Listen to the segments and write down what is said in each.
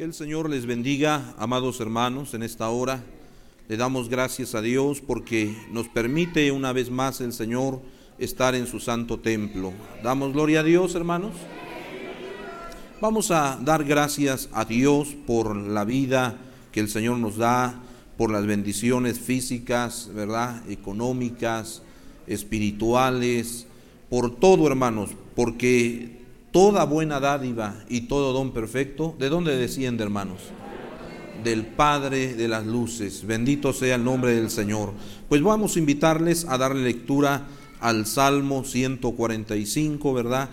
Que el Señor les bendiga, amados hermanos, en esta hora. Le damos gracias a Dios porque nos permite una vez más el Señor estar en su santo templo. Damos gloria a Dios, hermanos. Vamos a dar gracias a Dios por la vida que el Señor nos da, por las bendiciones físicas, ¿verdad? Económicas, espirituales, por todo, hermanos, porque toda buena dádiva y todo don perfecto, ¿de dónde desciende, hermanos? Del Padre de las luces. Bendito sea el nombre del Señor. Pues vamos a invitarles a darle lectura al Salmo 145, ¿verdad?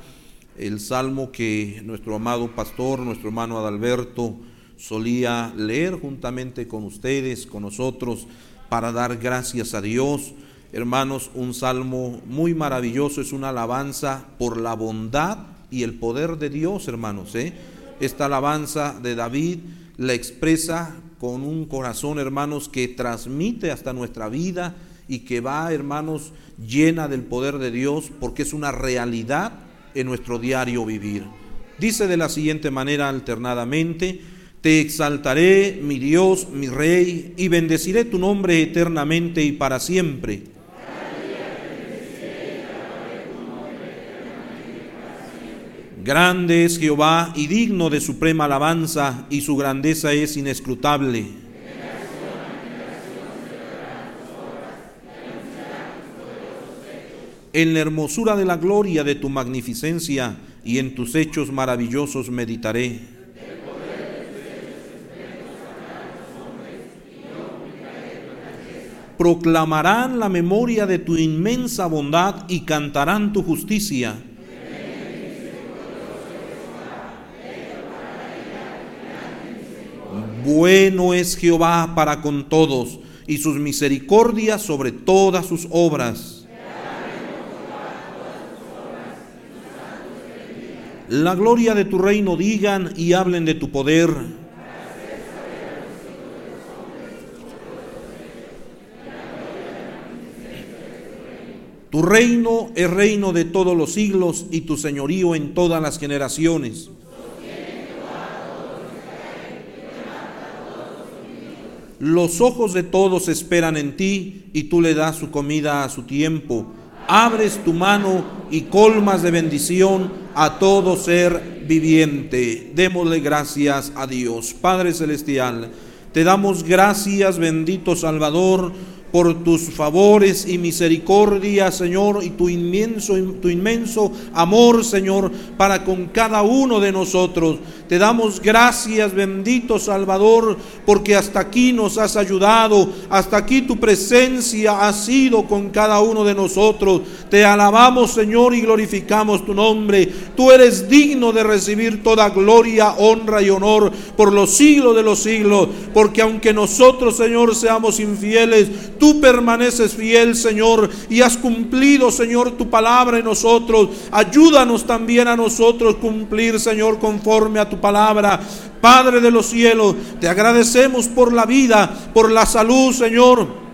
El salmo que nuestro amado pastor, nuestro hermano Adalberto, solía leer juntamente con ustedes, con nosotros, para dar gracias a Dios. Hermanos, un salmo muy maravilloso, es una alabanza por la bondad y el poder de Dios, hermanos. ¿eh? Esta alabanza de David la expresa con un corazón, hermanos, que transmite hasta nuestra vida y que va, hermanos, llena del poder de Dios, porque es una realidad en nuestro diario vivir. Dice de la siguiente manera alternadamente, te exaltaré, mi Dios, mi Rey, y bendeciré tu nombre eternamente y para siempre. Grande es Jehová y digno de suprema alabanza, y su grandeza es inescrutable. En la hermosura de la gloria de tu magnificencia y en tus hechos maravillosos meditaré. Proclamarán la memoria de tu inmensa bondad y cantarán tu justicia. Bueno es Jehová para con todos y sus misericordias sobre todas sus obras. La gloria de tu reino digan y hablen de tu poder. Tu reino es reino de todos los siglos y tu señorío en todas las generaciones. Los ojos de todos esperan en ti y tú le das su comida a su tiempo. Abres tu mano y colmas de bendición a todo ser viviente. Démosle gracias a Dios. Padre Celestial, te damos gracias, bendito Salvador por tus favores y misericordia, Señor, y tu inmenso, tu inmenso amor, Señor, para con cada uno de nosotros. Te damos gracias, bendito Salvador, porque hasta aquí nos has ayudado, hasta aquí tu presencia ha sido con cada uno de nosotros. Te alabamos, Señor, y glorificamos tu nombre. Tú eres digno de recibir toda gloria, honra y honor por los siglos de los siglos, porque aunque nosotros, Señor, seamos infieles, tú permaneces fiel, Señor, y has cumplido, Señor, tu palabra en nosotros. Ayúdanos también a nosotros cumplir, Señor, conforme a tu palabra. Padre de los cielos, te agradecemos por la vida, por la salud, Señor.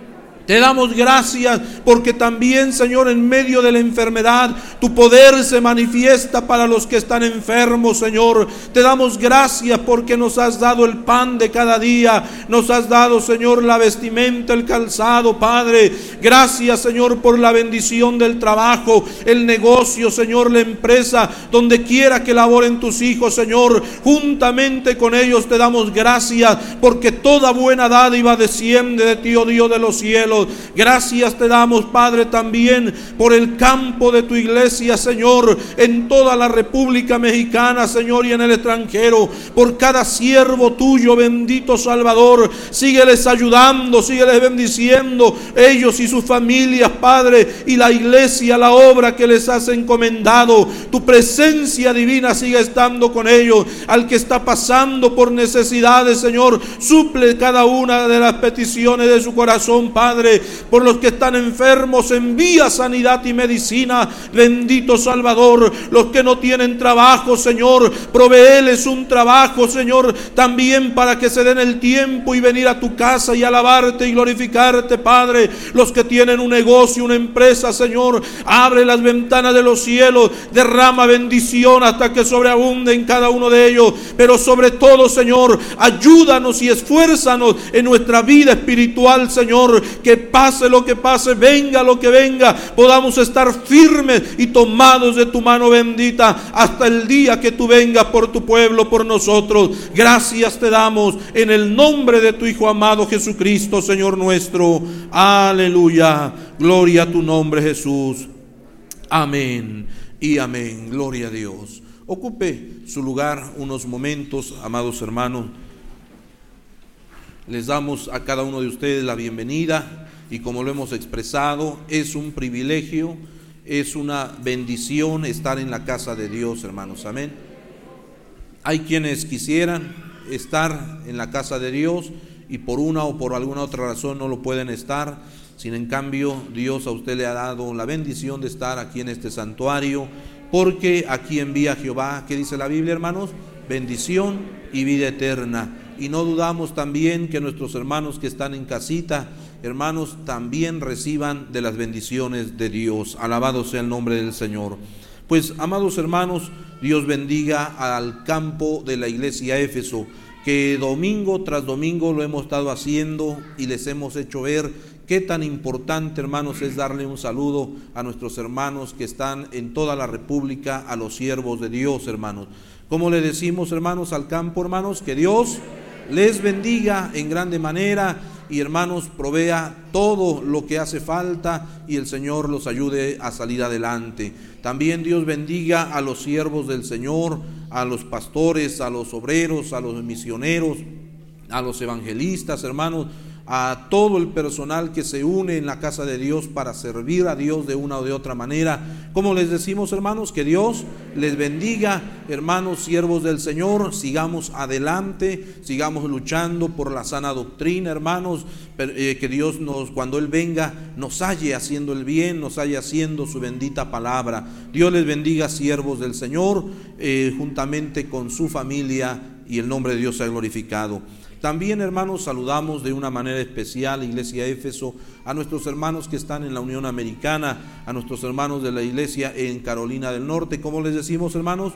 Te damos gracias porque también, Señor, en medio de la enfermedad, tu poder se manifiesta para los que están enfermos, Señor. Te damos gracias porque nos has dado el pan de cada día. Nos has dado, Señor, la vestimenta, el calzado, Padre. Gracias, Señor, por la bendición del trabajo, el negocio, Señor, la empresa, donde quiera que laboren tus hijos, Señor. Juntamente con ellos te damos gracias porque toda buena dádiva desciende de ti, oh Dios de los cielos. Gracias te damos, Padre, también por el campo de tu iglesia, Señor, en toda la República Mexicana, Señor, y en el extranjero. Por cada siervo tuyo, bendito Salvador. Sígueles ayudando, sígueles bendiciendo, ellos y sus familias, Padre, y la iglesia, la obra que les has encomendado. Tu presencia divina sigue estando con ellos. Al que está pasando por necesidades, Señor, suple cada una de las peticiones de su corazón, Padre Por los que están enfermos, envía sanidad y medicina. Bendito Salvador. Los que no tienen trabajo, Señor, proveeles un trabajo, Señor, también para que se den el tiempo y venir a tu casa y alabarte y glorificarte, Padre. Los que tienen un negocio, una empresa, Señor, abre las ventanas de los cielos, derrama bendición hasta que sobreabunde en cada uno de ellos. Pero sobre todo, Señor, ayúdanos y esfuérzanos en nuestra vida espiritual, Señor. Que pase lo que pase, venga lo que venga, podamos estar firmes y tomados de tu mano bendita hasta el día que tú vengas por tu pueblo, por nosotros. Gracias te damos en el nombre de tu Hijo amado Jesucristo, Señor nuestro. Aleluya. Gloria a tu nombre, Jesús. Amén y amén. Gloria a Dios. Ocupe su lugar unos momentos, amados hermanos. Les damos a cada uno de ustedes la bienvenida y como lo hemos expresado, es un privilegio, es una bendición estar en la casa de Dios, hermanos. Amén. Hay quienes quisieran estar en la casa de Dios y por una o por alguna otra razón no lo pueden estar. Sin en cambio, Dios a usted le ha dado la bendición de estar aquí en este santuario porque aquí envía Jehová, ¿qué dice la Biblia, hermanos? Bendición y vida eterna. Y no dudamos también que nuestros hermanos que están en casita, hermanos, también reciban de las bendiciones de Dios. Alabado sea el nombre del Señor. Pues, amados hermanos, Dios bendiga al campo de la iglesia Éfeso, que domingo tras domingo lo hemos estado haciendo y les hemos hecho ver Qué tan importante, hermanos, es darle un saludo a nuestros hermanos que están en toda la República, a los siervos de Dios, hermanos. Como le decimos, hermanos, al campo, hermanos, que Dios les bendiga en grande manera y, hermanos, provea todo lo que hace falta y el Señor los ayude a salir adelante. También Dios bendiga a los siervos del Señor, a los pastores, a los obreros, a los misioneros, a los evangelistas, hermanos a todo el personal que se une en la casa de Dios para servir a Dios de una o de otra manera. Como les decimos, hermanos, que Dios les bendiga, hermanos, siervos del Señor, sigamos adelante, sigamos luchando por la sana doctrina, hermanos, eh, que Dios nos, cuando Él venga, nos halle haciendo el bien, nos halle haciendo su bendita palabra. Dios les bendiga, siervos del Señor, eh, juntamente con su familia, y el nombre de Dios sea glorificado. También, hermanos, saludamos de una manera especial, Iglesia Éfeso, a nuestros hermanos que están en la Unión Americana, a nuestros hermanos de la Iglesia en Carolina del Norte. ¿Cómo les decimos, hermanos?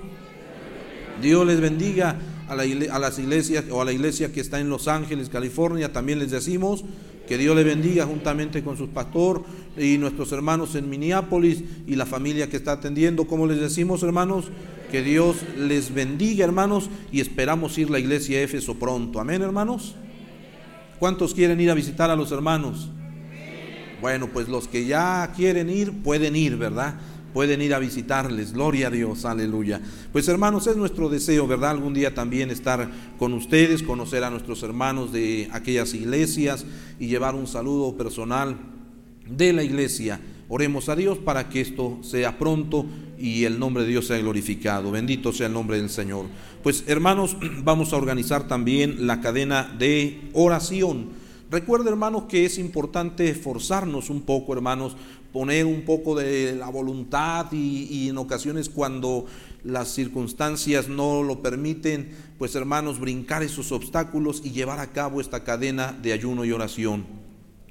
Dios les bendiga a, las iglesias o a la iglesia que está en Los Ángeles, California. También les decimos que Dios les bendiga juntamente con su pastor y nuestros hermanos en Minneapolis y la familia que está atendiendo. ¿Cómo les decimos, hermanos? Que Dios les bendiga, hermanos, y esperamos ir a la iglesia Éfeso pronto. Amén, hermanos. ¿Cuántos quieren ir a visitar a los hermanos? Bueno, pues los que ya quieren ir, pueden ir, ¿verdad? Pueden ir a visitarles. Gloria a Dios, aleluya. Pues hermanos, es nuestro deseo, ¿verdad? Algún día también estar con ustedes, conocer a nuestros hermanos de aquellas iglesias y llevar un saludo personal de la iglesia Oremos a Dios para que esto sea pronto y el nombre de Dios sea glorificado. Bendito sea el nombre del Señor. Pues hermanos, vamos a organizar también la cadena de oración. Recuerda hermanos que es importante esforzarnos un poco hermanos, poner un poco de la voluntad y, y en ocasiones cuando las circunstancias no lo permiten, pues hermanos, brincar esos obstáculos y llevar a cabo esta cadena de ayuno y oración.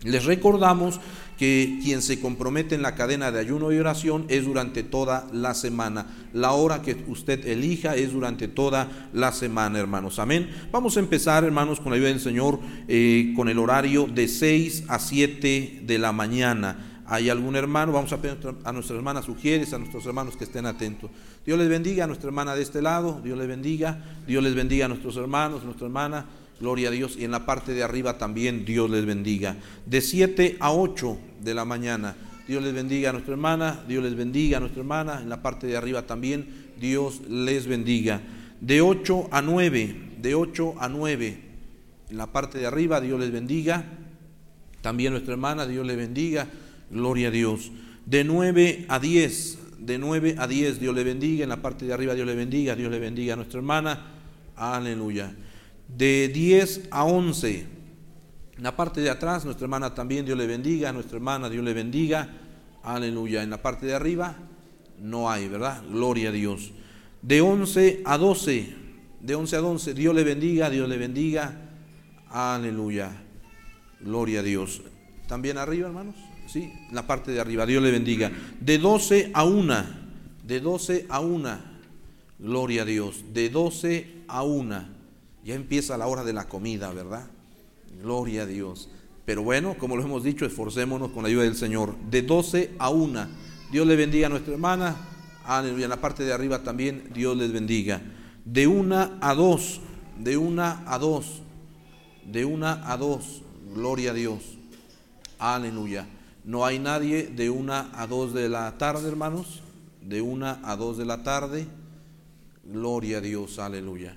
Les recordamos que quien se compromete en la cadena de ayuno y oración es durante toda la semana. La hora que usted elija es durante toda la semana, hermanos. Amén. Vamos a empezar, hermanos, con la ayuda del Señor, eh, con el horario de 6 a 7 de la mañana. ¿Hay algún hermano? Vamos a pedir a nuestra hermana Sugieres, a nuestros hermanos que estén atentos. Dios les bendiga a nuestra hermana de este lado, Dios les bendiga, Dios les bendiga a nuestros hermanos, nuestra hermana. Gloria a Dios. Y en la parte de arriba también Dios les bendiga. De 7 a 8 de la mañana. Dios les bendiga a nuestra hermana. Dios les bendiga a nuestra hermana. En la parte de arriba también Dios les bendiga. De 8 a 9. De 8 a 9. En la parte de arriba Dios les bendiga. También nuestra hermana. Dios les bendiga. Gloria a Dios. De 9 a 10. De 9 a 10 Dios le bendiga. En la parte de arriba Dios le bendiga. Dios le bendiga a nuestra hermana. Aleluya de 10 a 11. En la parte de atrás, nuestra hermana también, Dios le bendiga, nuestra hermana, Dios le bendiga. Aleluya. En la parte de arriba no hay, ¿verdad? Gloria a Dios. De 11 a 12, de 11 a 11, Dios le bendiga, Dios le bendiga. Aleluya. Gloria a Dios. ¿También arriba, hermanos? Sí, en la parte de arriba, Dios le bendiga. De 12 a 1, de 12 a 1, gloria a Dios. De 12 a 1, ya empieza la hora de la comida, ¿verdad? Gloria a Dios. Pero bueno, como lo hemos dicho, esforcémonos con la ayuda del Señor. De 12 a 1. Dios le bendiga a nuestra hermana. Aleluya. En la parte de arriba también Dios les bendiga. De 1 a 2. De 1 a 2. De 1 a 2. Gloria a Dios. Aleluya. No hay nadie de 1 a 2 de la tarde, hermanos. De 1 a 2 de la tarde. Gloria a Dios. Aleluya.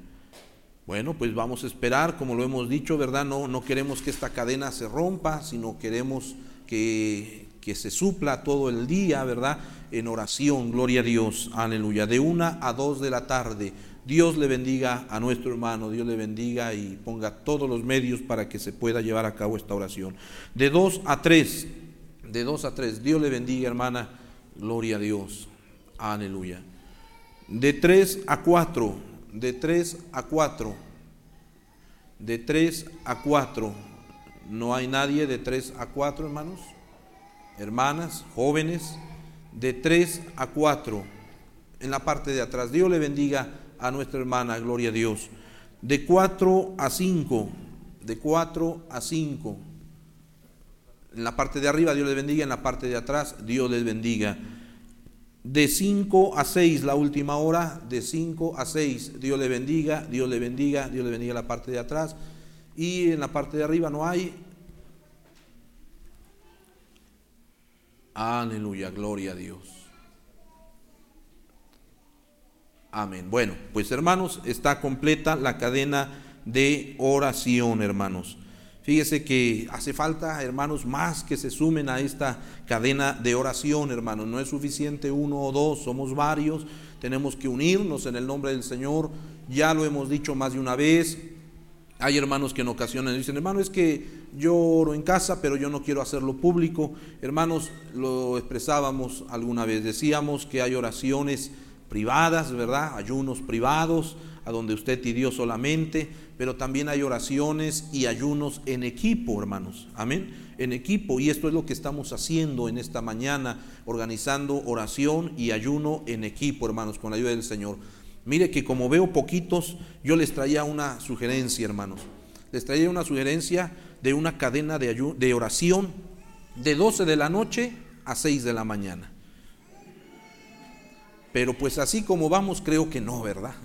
Bueno, pues vamos a esperar, como lo hemos dicho, ¿verdad? No, no queremos que esta cadena se rompa, sino queremos que, que se supla todo el día, ¿verdad? En oración, gloria a Dios, aleluya. De una a dos de la tarde, Dios le bendiga a nuestro hermano, Dios le bendiga y ponga todos los medios para que se pueda llevar a cabo esta oración. De dos a tres, de dos a tres, Dios le bendiga, hermana, gloria a Dios, aleluya. De tres a cuatro, de 3 a 4. De 3 a 4. No hay nadie de 3 a 4, hermanos. Hermanas, jóvenes. De 3 a 4. En la parte de atrás. Dios le bendiga a nuestra hermana, gloria a Dios. De 4 a 5. De 4 a 5. En la parte de arriba Dios les bendiga, en la parte de atrás Dios les bendiga. De 5 a 6, la última hora, de 5 a 6, Dios le bendiga, Dios le bendiga, Dios le bendiga la parte de atrás. Y en la parte de arriba no hay. Aleluya, gloria a Dios. Amén. Bueno, pues hermanos, está completa la cadena de oración, hermanos. Fíjese que hace falta, hermanos, más que se sumen a esta cadena de oración, hermanos. No es suficiente uno o dos, somos varios. Tenemos que unirnos en el nombre del Señor. Ya lo hemos dicho más de una vez. Hay hermanos que en ocasiones dicen, hermano, es que yo oro en casa, pero yo no quiero hacerlo público. Hermanos, lo expresábamos alguna vez. Decíamos que hay oraciones privadas, ¿verdad? Ayunos privados, a donde usted y solamente pero también hay oraciones y ayunos en equipo, hermanos. Amén. En equipo. Y esto es lo que estamos haciendo en esta mañana, organizando oración y ayuno en equipo, hermanos, con la ayuda del Señor. Mire que como veo poquitos, yo les traía una sugerencia, hermanos. Les traía una sugerencia de una cadena de, de oración de 12 de la noche a 6 de la mañana. Pero pues así como vamos, creo que no, ¿verdad?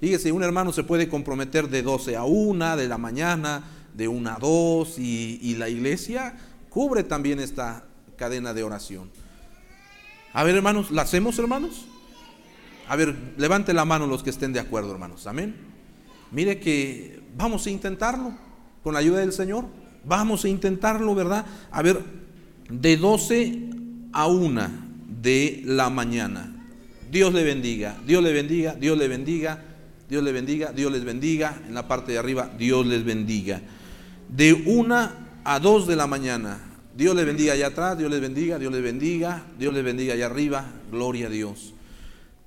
Fíjese, un hermano se puede comprometer de 12 a 1 de la mañana, de 1 a 2, y, la iglesia cubre también esta cadena de oración. A ver, hermanos, ¿la hacemos, hermanos? A ver, levante la mano los que estén de acuerdo, hermanos. Amén. Mire que vamos a intentarlo con la ayuda del Señor. Vamos a intentarlo, ¿verdad? A ver, de 12 a 1 de la mañana. Dios le bendiga, Dios le bendiga, Dios le bendiga. Dios les bendiga, Dios les bendiga. En la parte de arriba, Dios les bendiga. De una a dos de la mañana, Dios les bendiga allá atrás, Dios les bendiga, Dios les bendiga, Dios les bendiga allá arriba, gloria a Dios.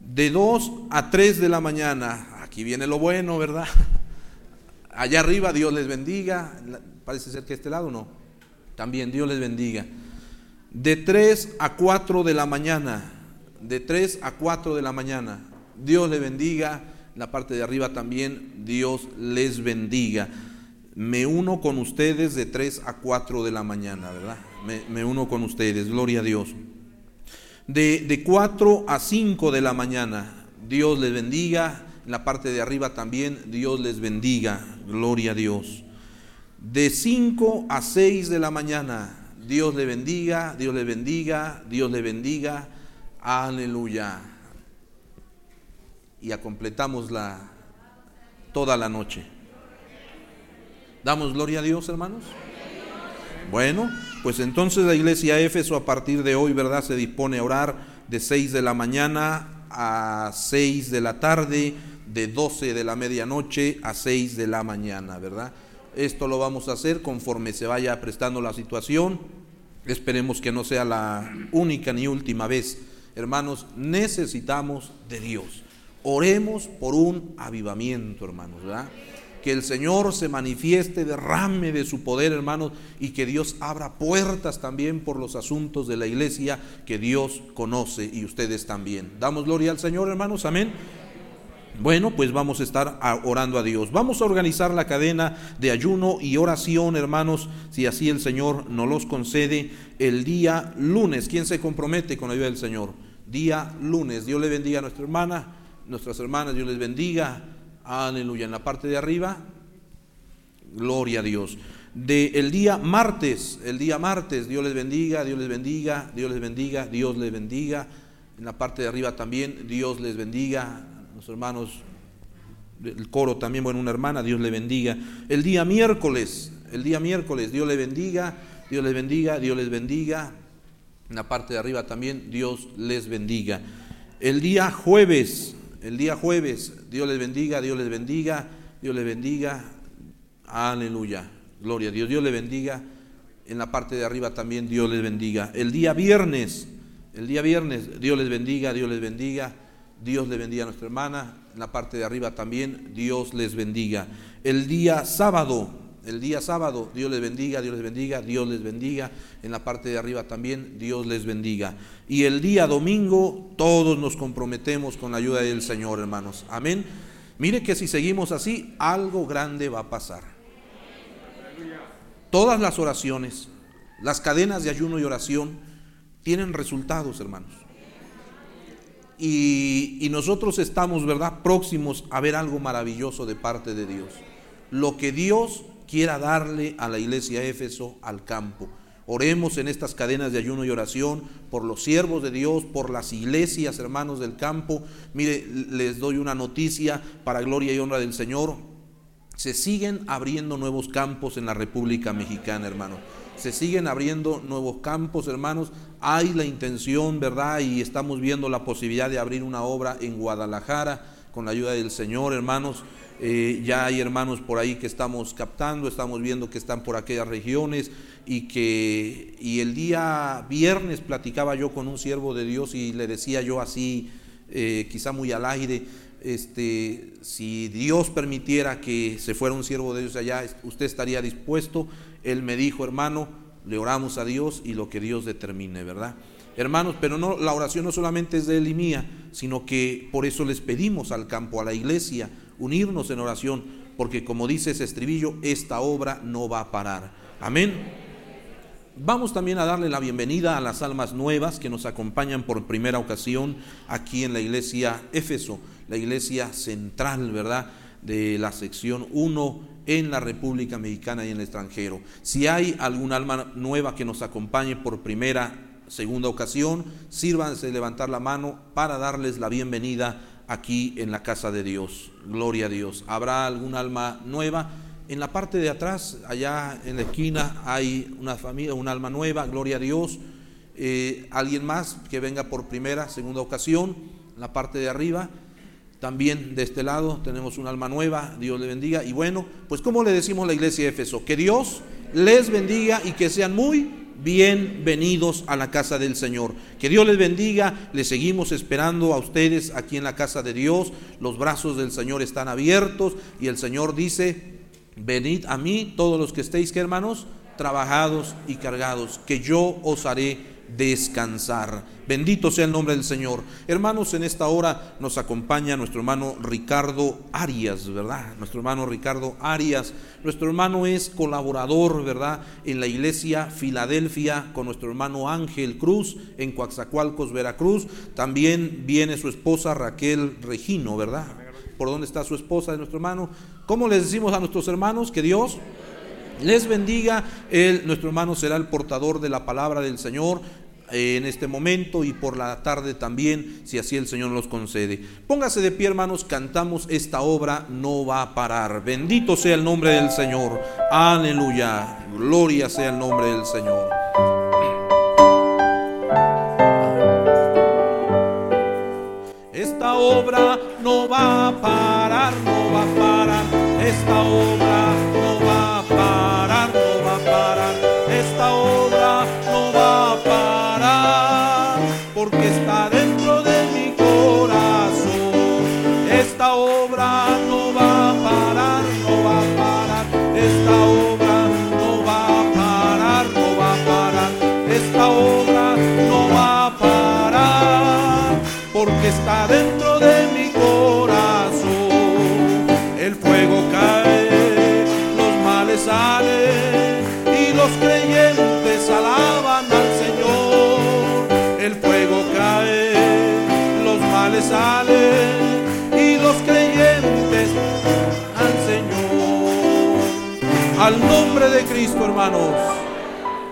De dos a tres de la mañana, aquí viene lo bueno, ¿verdad? Allá arriba, Dios les bendiga. Parece ser que este lado no. También Dios les bendiga. De tres a cuatro de la mañana, de tres a cuatro de la mañana, Dios les bendiga la parte de arriba también, Dios les bendiga. Me uno con ustedes de 3 a 4 de la mañana, ¿verdad? Me, uno con ustedes, gloria a Dios. De, de 4 a 5 de la mañana, Dios les bendiga. En la parte de arriba también, Dios les bendiga, gloria a Dios. De 5 a 6 de la mañana, Dios le bendiga, Dios le bendiga, Dios le bendiga. Aleluya y completamos la, toda la noche. ¿Damos gloria a Dios, hermanos? Bueno, pues entonces la iglesia Éfeso a partir de hoy, ¿verdad? Se dispone a orar de 6 de la mañana a 6 de la tarde, de 12 de la medianoche a 6 de la mañana, ¿verdad? Esto lo vamos a hacer conforme se vaya prestando la situación. Esperemos que no sea la única ni última vez. Hermanos, necesitamos de Dios. Oremos por un avivamiento, hermanos, ¿verdad? que el Señor se manifieste, derrame de su poder, hermanos, y que Dios abra puertas también por los asuntos de la iglesia que Dios conoce y ustedes también. Damos gloria al Señor, hermanos, amén. Bueno, pues vamos a estar orando a Dios. Vamos a organizar la cadena de ayuno y oración, hermanos, si así el Señor nos los concede el día lunes. ¿Quién se compromete con la ayuda del Señor? Día lunes. Dios le bendiga a nuestra hermana, nuestras hermanas, Dios les bendiga. Aleluya. En la parte de arriba, gloria a Dios. De el día martes, el día martes, Dios les bendiga, Dios les bendiga, Dios les bendiga, Dios les bendiga. En la parte de arriba también, Dios les bendiga. Los hermanos el coro también, bueno, una hermana, Dios le bendiga. El día miércoles, el día miércoles, Dios le bendiga, Dios les bendiga, Dios les bendiga. En la parte de arriba también, Dios les bendiga. El día jueves, el día jueves. Dios les bendiga, Dios les bendiga, Dios les bendiga. Aleluya. Gloria a Dios. Dios les bendiga. En la parte de arriba también Dios les bendiga. El día viernes, el día viernes, Dios les bendiga, Dios les bendiga. Dios le bendiga a nuestra hermana. En la parte de arriba también Dios les bendiga. El día sábado, el día sábado, Dios les bendiga, Dios les bendiga, Dios les bendiga. En la parte de arriba también, Dios les bendiga. Y el día domingo, todos nos comprometemos con la ayuda del Señor, hermanos. Amén. Mire que si seguimos así, algo grande va a pasar. Todas las oraciones, las cadenas de ayuno y oración, tienen resultados, hermanos. Y, nosotros estamos, ¿verdad?, próximos a ver algo maravilloso de parte de Dios. Lo que Dios quiera darle a la iglesia Éfeso, al campo. Oremos en estas cadenas de ayuno y oración por los siervos de Dios, por las iglesias, hermanos del campo. Mire, les doy una noticia para gloria y honra del Señor. Se siguen abriendo nuevos campos en la República Mexicana, hermanos. Se siguen abriendo nuevos campos, hermanos. Hay la intención, ¿verdad? Y estamos viendo la posibilidad de abrir una obra en Guadalajara con la ayuda del Señor, hermanos. Eh, ya hay hermanos por ahí que estamos captando, estamos viendo que están por aquellas regiones y que y el día viernes platicaba yo con un siervo de Dios y le decía yo así, eh, quizá muy al aire, este, si Dios permitiera que se fuera un siervo de Dios allá, usted estaría dispuesto. Él me dijo, hermano, le oramos a Dios y lo que Dios determine, ¿verdad? Hermanos, pero no, la oración no solamente es de él y mía, sino que por eso les pedimos al campo, a la iglesia, unirnos en oración, porque como dice ese estribillo, esta obra no va a parar. Amén. Vamos también a darle la bienvenida a las almas nuevas que nos acompañan por primera ocasión aquí en la iglesia Éfeso, la iglesia central, ¿verdad? De la sección 1 en la República Mexicana y en el extranjero. Si hay algún alma nueva que nos acompañe por primera, segunda ocasión, sírvanse levantar la mano para darles la bienvenida aquí en la casa de Dios. Gloria a Dios. ¿Habrá algún alma nueva? En la parte de atrás, allá en la esquina, hay una familia, un alma nueva, gloria a Dios. Eh, alguien más que venga por primera, segunda ocasión, en la parte de arriba. También de este lado tenemos un alma nueva, Dios le bendiga. Y bueno, pues como le decimos a la iglesia de Éfeso, que Dios les bendiga y que sean muy bienvenidos a la casa del Señor. Que Dios les bendiga, les seguimos esperando a ustedes aquí en la casa de Dios. Los brazos del Señor están abiertos y el Señor dice, venid a mí todos los que estéis, que hermanos, trabajados y cargados, que yo os haré descansar. Bendito sea el nombre del Señor. Hermanos, en esta hora nos acompaña nuestro hermano Ricardo Arias, ¿verdad? Nuestro hermano Ricardo Arias. Nuestro hermano es colaborador, ¿verdad? En la iglesia Filadelfia con nuestro hermano Ángel Cruz en Coaxacualcos, Veracruz. También viene su esposa Raquel Regino, ¿verdad? ¿Por dónde está su esposa de nuestro hermano? ¿Cómo les decimos a nuestros hermanos que Dios les bendiga. Él, nuestro hermano será el portador de la palabra del Señor en este momento y por la tarde también, si así el Señor los concede. Póngase de pie, hermanos, cantamos esta obra, no va a parar. Bendito sea el nombre del Señor. Aleluya. Gloria sea el nombre del Señor. Esta obra no va a parar, de Cristo, hermanos.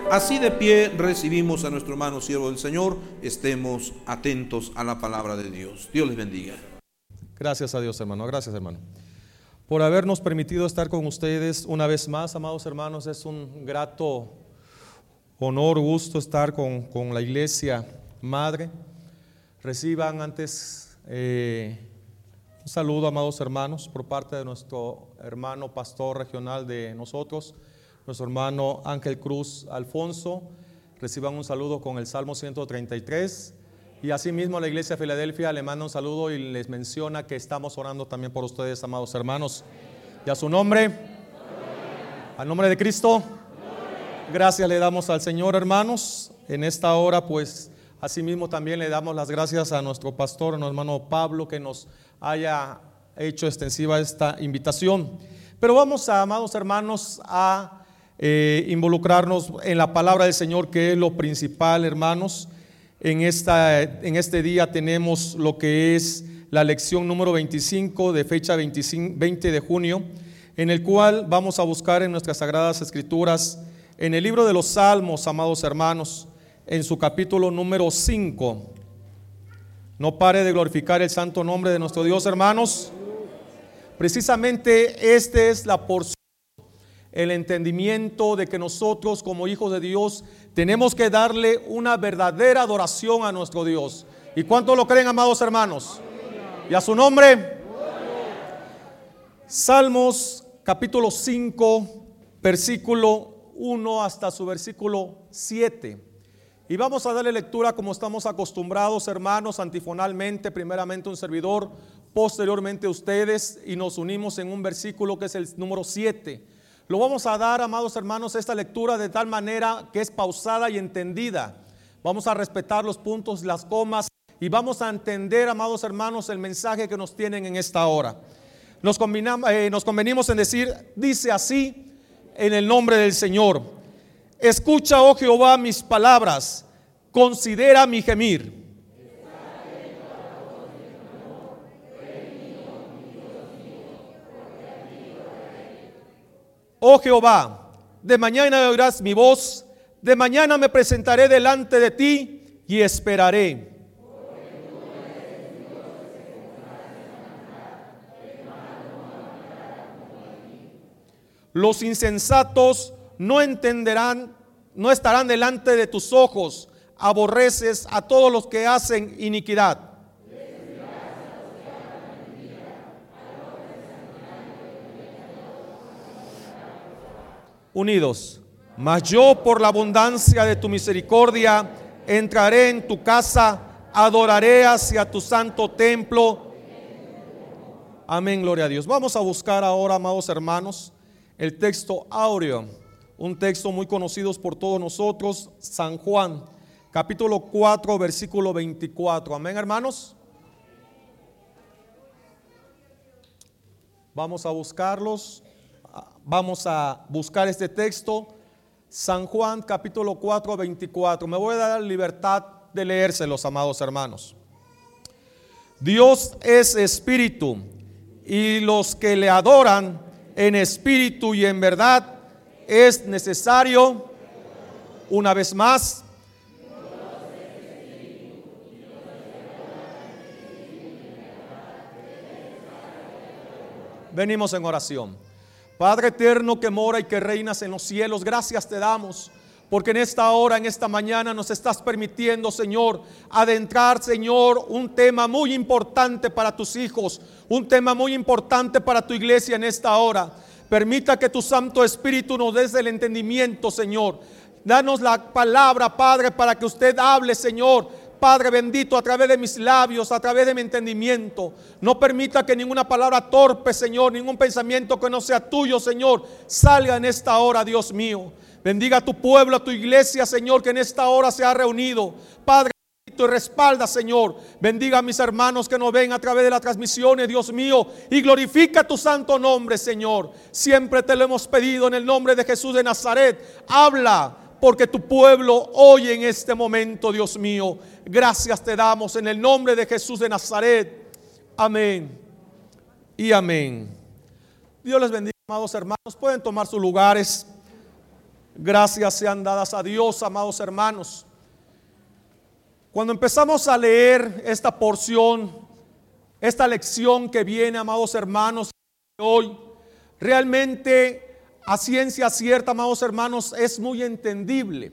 Así de pie recibimos a nuestro hermano siervo del Señor. Estemos atentos a la palabra de Dios. Dios les bendiga. Gracias a Dios, hermano. Gracias, hermano. Por habernos permitido estar con ustedes una vez más, amados hermanos. Es un grato honor, gusto estar con, con la iglesia madre. Reciban antes eh, un saludo, amados hermanos, por parte de nuestro hermano pastor regional de nosotros nuestro hermano Ángel Cruz Alfonso. Reciban un saludo con el Salmo 133. Y asimismo la iglesia de Filadelfia le manda un saludo y les menciona que estamos orando también por ustedes, amados hermanos. Y a su nombre, al nombre de Cristo, gracias le damos al Señor, hermanos. En esta hora, pues, asimismo también le damos las gracias a nuestro pastor, nuestro hermano Pablo, que nos haya hecho extensiva esta invitación. Pero vamos, amados hermanos, a eh, involucrarnos en la palabra del Señor, que es lo principal, hermanos. En, esta, en este día tenemos lo que es la lección número 25 de fecha 25, 20 de junio, en el cual vamos a buscar en nuestras sagradas escrituras, en el libro de los Salmos, amados hermanos, en su capítulo número 5. No pare de glorificar el santo nombre de nuestro Dios, hermanos. Precisamente esta es la porción el entendimiento de que nosotros como hijos de Dios tenemos que darle una verdadera adoración a nuestro Dios. ¿Y cuánto lo creen, amados hermanos? Y a su nombre. Salmos capítulo 5, versículo 1 hasta su versículo 7. Y vamos a darle lectura como estamos acostumbrados, hermanos, antifonalmente, primeramente un servidor, posteriormente ustedes, y nos unimos en un versículo que es el número 7 lo vamos a dar, amados hermanos, esta lectura de tal manera que es pausada y entendida. Vamos a respetar los puntos, las comas y vamos a entender, amados hermanos, el mensaje que nos tienen en esta hora. Nos, eh, nos convenimos en decir, dice así, en el nombre del Señor. Escucha, oh Jehová, mis palabras, considera mi gemir Oh Jehová, de mañana oirás mi voz, de mañana me presentaré delante de ti y esperaré. Los insensatos no entenderán, no estarán delante de tus ojos. Aborreces a todos los que hacen iniquidad. Unidos. Mas yo por la abundancia de tu misericordia entraré en tu casa, adoraré hacia tu santo templo. Amén, gloria a Dios. Vamos a buscar ahora, amados hermanos, el texto áureo, un texto muy conocido por todos nosotros, San Juan, capítulo 4, versículo 24. Amén, hermanos. Vamos a buscarlos vamos a buscar este texto, San Juan capítulo 4, 24. Me voy a dar libertad de leérselos, amados hermanos. Dios es espíritu y los que le adoran en espíritu y en verdad es necesario, una vez más, venimos en oración. Padre eterno que mora y que reinas en los cielos, gracias te damos. Porque en esta hora, en esta mañana nos estás permitiendo, Señor, adentrar, Señor, un tema muy importante para tus hijos, un tema muy importante para tu iglesia en esta hora. Permita que tu Santo Espíritu nos des el entendimiento, Señor. Danos la palabra, Padre, para que usted hable, Señor, Padre bendito, a través de mis labios, a través de mi entendimiento. No permita que ninguna palabra torpe, Señor, ningún pensamiento que no sea tuyo, Señor, salga en esta hora, Dios mío. Bendiga a tu pueblo, a tu iglesia, Señor, que en esta hora se ha reunido. Padre, y respalda, Señor. Bendiga a mis hermanos que nos ven a través de las transmisiones, Dios mío, y glorifica tu santo nombre, Señor. Siempre te lo hemos pedido en el nombre de Jesús de Nazaret. Habla, porque tu pueblo oye en este momento, Dios mío. Gracias te damos en el nombre de Jesús de Nazaret. Amén. Y amén. Dios les bendiga, amados hermanos. Pueden tomar sus lugares. Gracias sean dadas a Dios, amados hermanos. Cuando empezamos a leer esta porción, esta lección que viene, amados hermanos, hoy, realmente a ciencia cierta, amados hermanos, es muy entendible.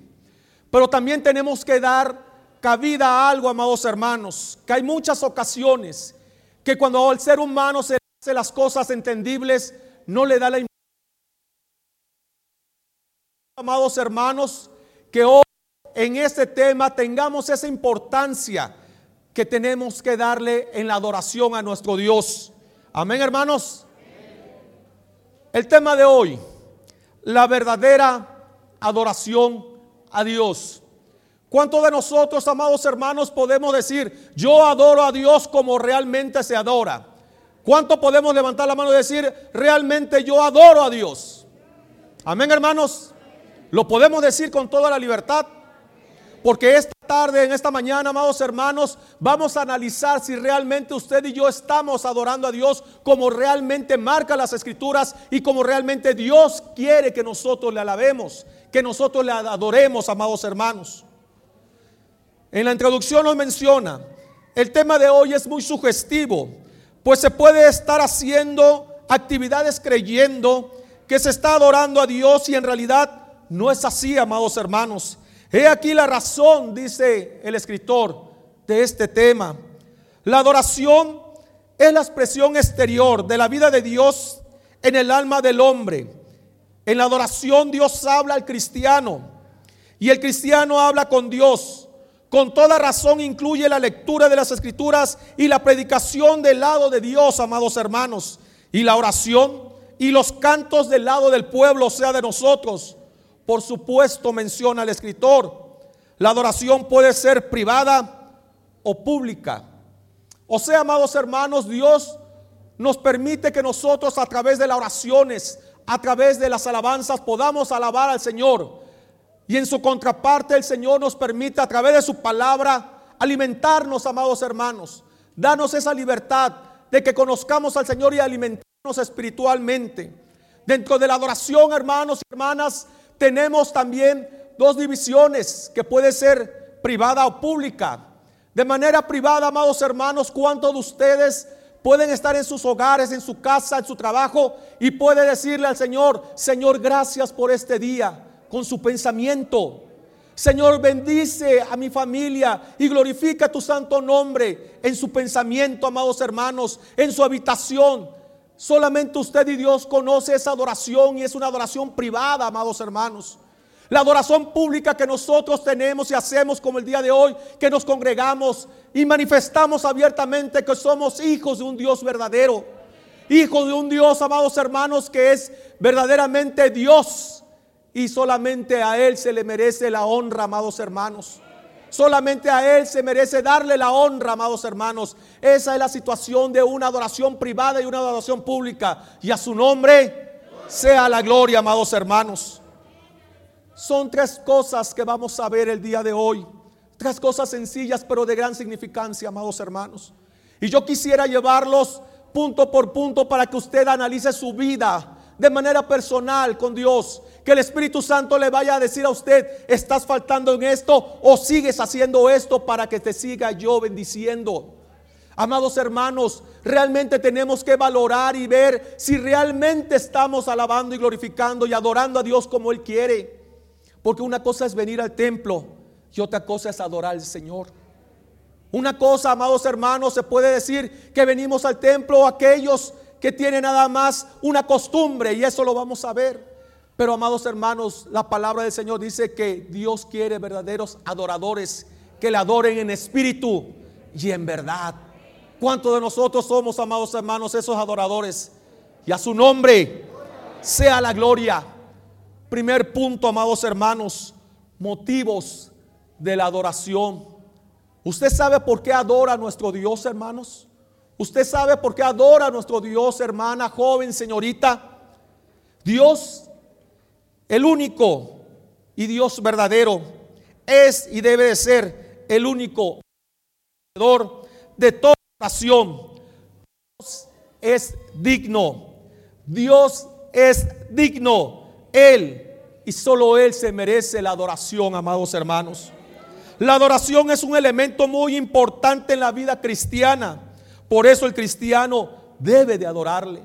Pero también tenemos que dar cabida a algo, amados hermanos, que hay muchas ocasiones que cuando el ser humano se hace las cosas entendibles, no le da la importancia. Amados hermanos, que hoy en este tema tengamos esa importancia que tenemos que darle en la adoración a nuestro Dios. Amén, hermanos. El tema de hoy, la verdadera adoración a Dios. ¿Cuántos de nosotros, amados hermanos, podemos decir, yo adoro a Dios como realmente se adora? ¿Cuánto podemos levantar la mano y decir, realmente yo adoro a Dios? Amén, hermanos. Lo podemos decir con toda la libertad. Porque esta tarde, en esta mañana, amados hermanos, vamos a analizar si realmente usted y yo estamos adorando a Dios como realmente marca las escrituras y como realmente Dios quiere que nosotros le alabemos, que nosotros le adoremos, amados hermanos. En la introducción nos menciona, el tema de hoy es muy sugestivo, pues se puede estar haciendo actividades creyendo que se está adorando a Dios y en realidad no es así, amados hermanos. He aquí la razón, dice el escritor, de este tema. La adoración es la expresión exterior de la vida de Dios en el alma del hombre. En la adoración Dios habla al cristiano y el cristiano habla con Dios. Con toda razón incluye la lectura de las escrituras y la predicación del lado de Dios, amados hermanos, y la oración y los cantos del lado del pueblo, o sea, de nosotros. Por supuesto, menciona el escritor, la adoración puede ser privada o pública. O sea, amados hermanos, Dios nos permite que nosotros a través de las oraciones, a través de las alabanzas, podamos alabar al Señor. Y en su contraparte el Señor nos permite a través de su palabra alimentarnos, amados hermanos. Danos esa libertad de que conozcamos al Señor y alimentarnos espiritualmente. Dentro de la adoración, hermanos y hermanas, tenemos también dos divisiones que puede ser privada o pública. De manera privada, amados hermanos, ¿cuántos de ustedes pueden estar en sus hogares, en su casa, en su trabajo y puede decirle al Señor, Señor, gracias por este día, con su pensamiento? Señor, bendice a mi familia y glorifica tu santo nombre en su pensamiento, amados hermanos, en su habitación. Solamente usted y Dios conoce esa adoración y es una adoración privada, amados hermanos. La adoración pública que nosotros tenemos y hacemos como el día de hoy, que nos congregamos y manifestamos abiertamente que somos hijos de un Dios verdadero. Hijos de un Dios, amados hermanos, que es verdaderamente Dios. Y solamente a Él se le merece la honra, amados hermanos. Solamente a Él se merece darle la honra, amados hermanos. Esa es la situación de una adoración privada y una adoración pública. Y a su nombre sea la gloria, amados hermanos. Son tres cosas que vamos a ver el día de hoy. Tres cosas sencillas pero de gran significancia, amados hermanos. Y yo quisiera llevarlos punto por punto para que usted analice su vida de manera personal con Dios. Que el Espíritu Santo le vaya a decir a usted, estás faltando en esto o sigues haciendo esto para que te siga yo bendiciendo. Amados hermanos, realmente tenemos que valorar y ver si realmente estamos alabando y glorificando y adorando a Dios como Él quiere. Porque una cosa es venir al templo y otra cosa es adorar al Señor. Una cosa, amados hermanos, se puede decir que venimos al templo aquellos que tiene nada más una costumbre y eso lo vamos a ver. Pero amados hermanos, la palabra del Señor dice que Dios quiere verdaderos adoradores que le adoren en espíritu y en verdad. ¿Cuántos de nosotros somos, amados hermanos, esos adoradores? Y a su nombre sea la gloria. Primer punto, amados hermanos, motivos de la adoración. ¿Usted sabe por qué adora a nuestro Dios, hermanos? ¿Usted sabe por qué adora a nuestro Dios, hermana, joven, señorita? Dios, el único y Dios verdadero, es y debe de ser el único de toda oración. Dios es digno. Dios es digno. Él y solo Él se merece la adoración, amados hermanos. La adoración es un elemento muy importante en la vida cristiana. Por eso el cristiano debe de adorarle.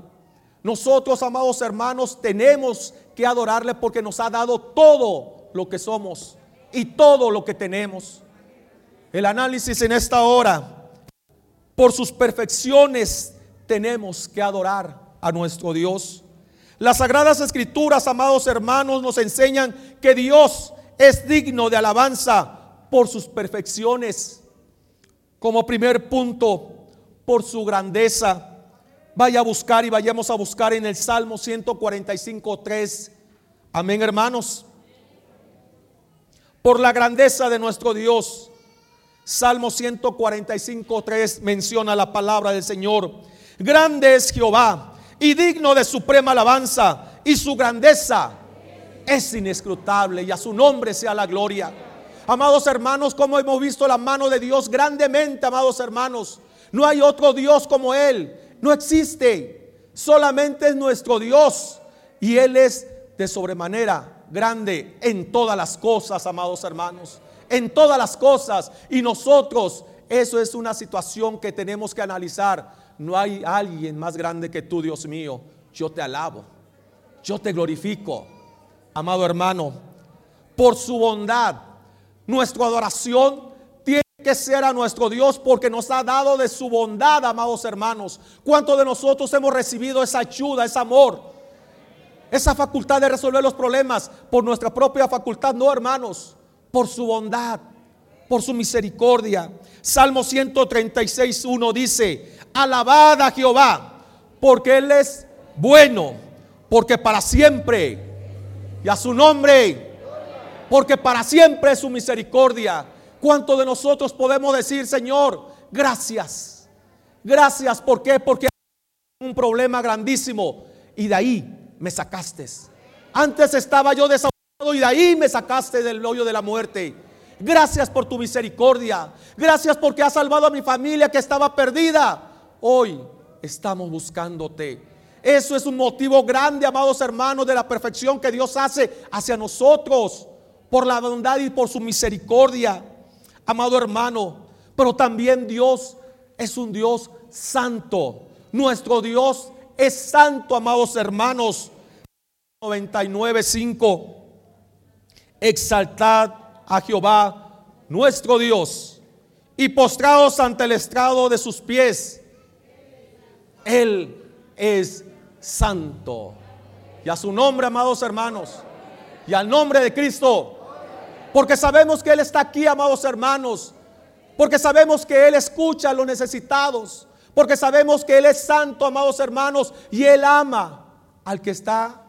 Nosotros, amados hermanos, tenemos que adorarle porque nos ha dado todo lo que somos y todo lo que tenemos. El análisis en esta hora, por sus perfecciones, tenemos que adorar a nuestro Dios. Las sagradas escrituras, amados hermanos, nos enseñan que Dios es digno de alabanza por sus perfecciones. Como primer punto, por su grandeza. Vaya a buscar y vayamos a buscar en el Salmo 145, 3. Amén, hermanos. Por la grandeza de nuestro Dios. Salmo 145, 3 menciona la palabra del Señor. Grande es Jehová y digno de suprema alabanza, y su grandeza es inescrutable, y a su nombre sea la gloria. Amados hermanos, como hemos visto la mano de Dios grandemente, amados hermanos, no hay otro Dios como Él, no existe, solamente es nuestro Dios, y Él es de sobremanera grande en todas las cosas, amados hermanos, en todas las cosas, y nosotros, eso es una situación que tenemos que analizar. No hay alguien más grande que tú, Dios mío. Yo te alabo, yo te glorifico, amado hermano, por su bondad. Nuestra adoración que ser a nuestro Dios porque nos ha dado de su bondad, amados hermanos. ¿Cuántos de nosotros hemos recibido esa ayuda, ese amor? Esa facultad de resolver los problemas por nuestra propia facultad, no hermanos, por su bondad, por su misericordia. Salmo 136, 1 dice, alabad a Jehová, porque Él es bueno, porque para siempre, y a su nombre, porque para siempre es su misericordia. ¿Cuánto de nosotros podemos decir, Señor, gracias? Gracias, ¿por qué? Porque un problema grandísimo y de ahí me sacaste. Antes estaba yo desahogado y de ahí me sacaste del hoyo de la muerte. Gracias por tu misericordia. Gracias porque has salvado a mi familia que estaba perdida. Hoy estamos buscándote. Eso es un motivo grande, amados hermanos, de la perfección que Dios hace hacia nosotros por la bondad y por su misericordia, amado hermano. Pero también Dios es un Dios santo. Nuestro Dios es santo, amados hermanos. 99.5. Exaltad a Jehová, nuestro Dios, y postrados ante el estrado de sus pies él es santo. Y a su nombre, amados hermanos, y al nombre de Cristo, porque sabemos que Él está aquí, amados hermanos, porque sabemos que Él escucha a los necesitados, porque sabemos que Él es santo, amados hermanos, y Él ama al que está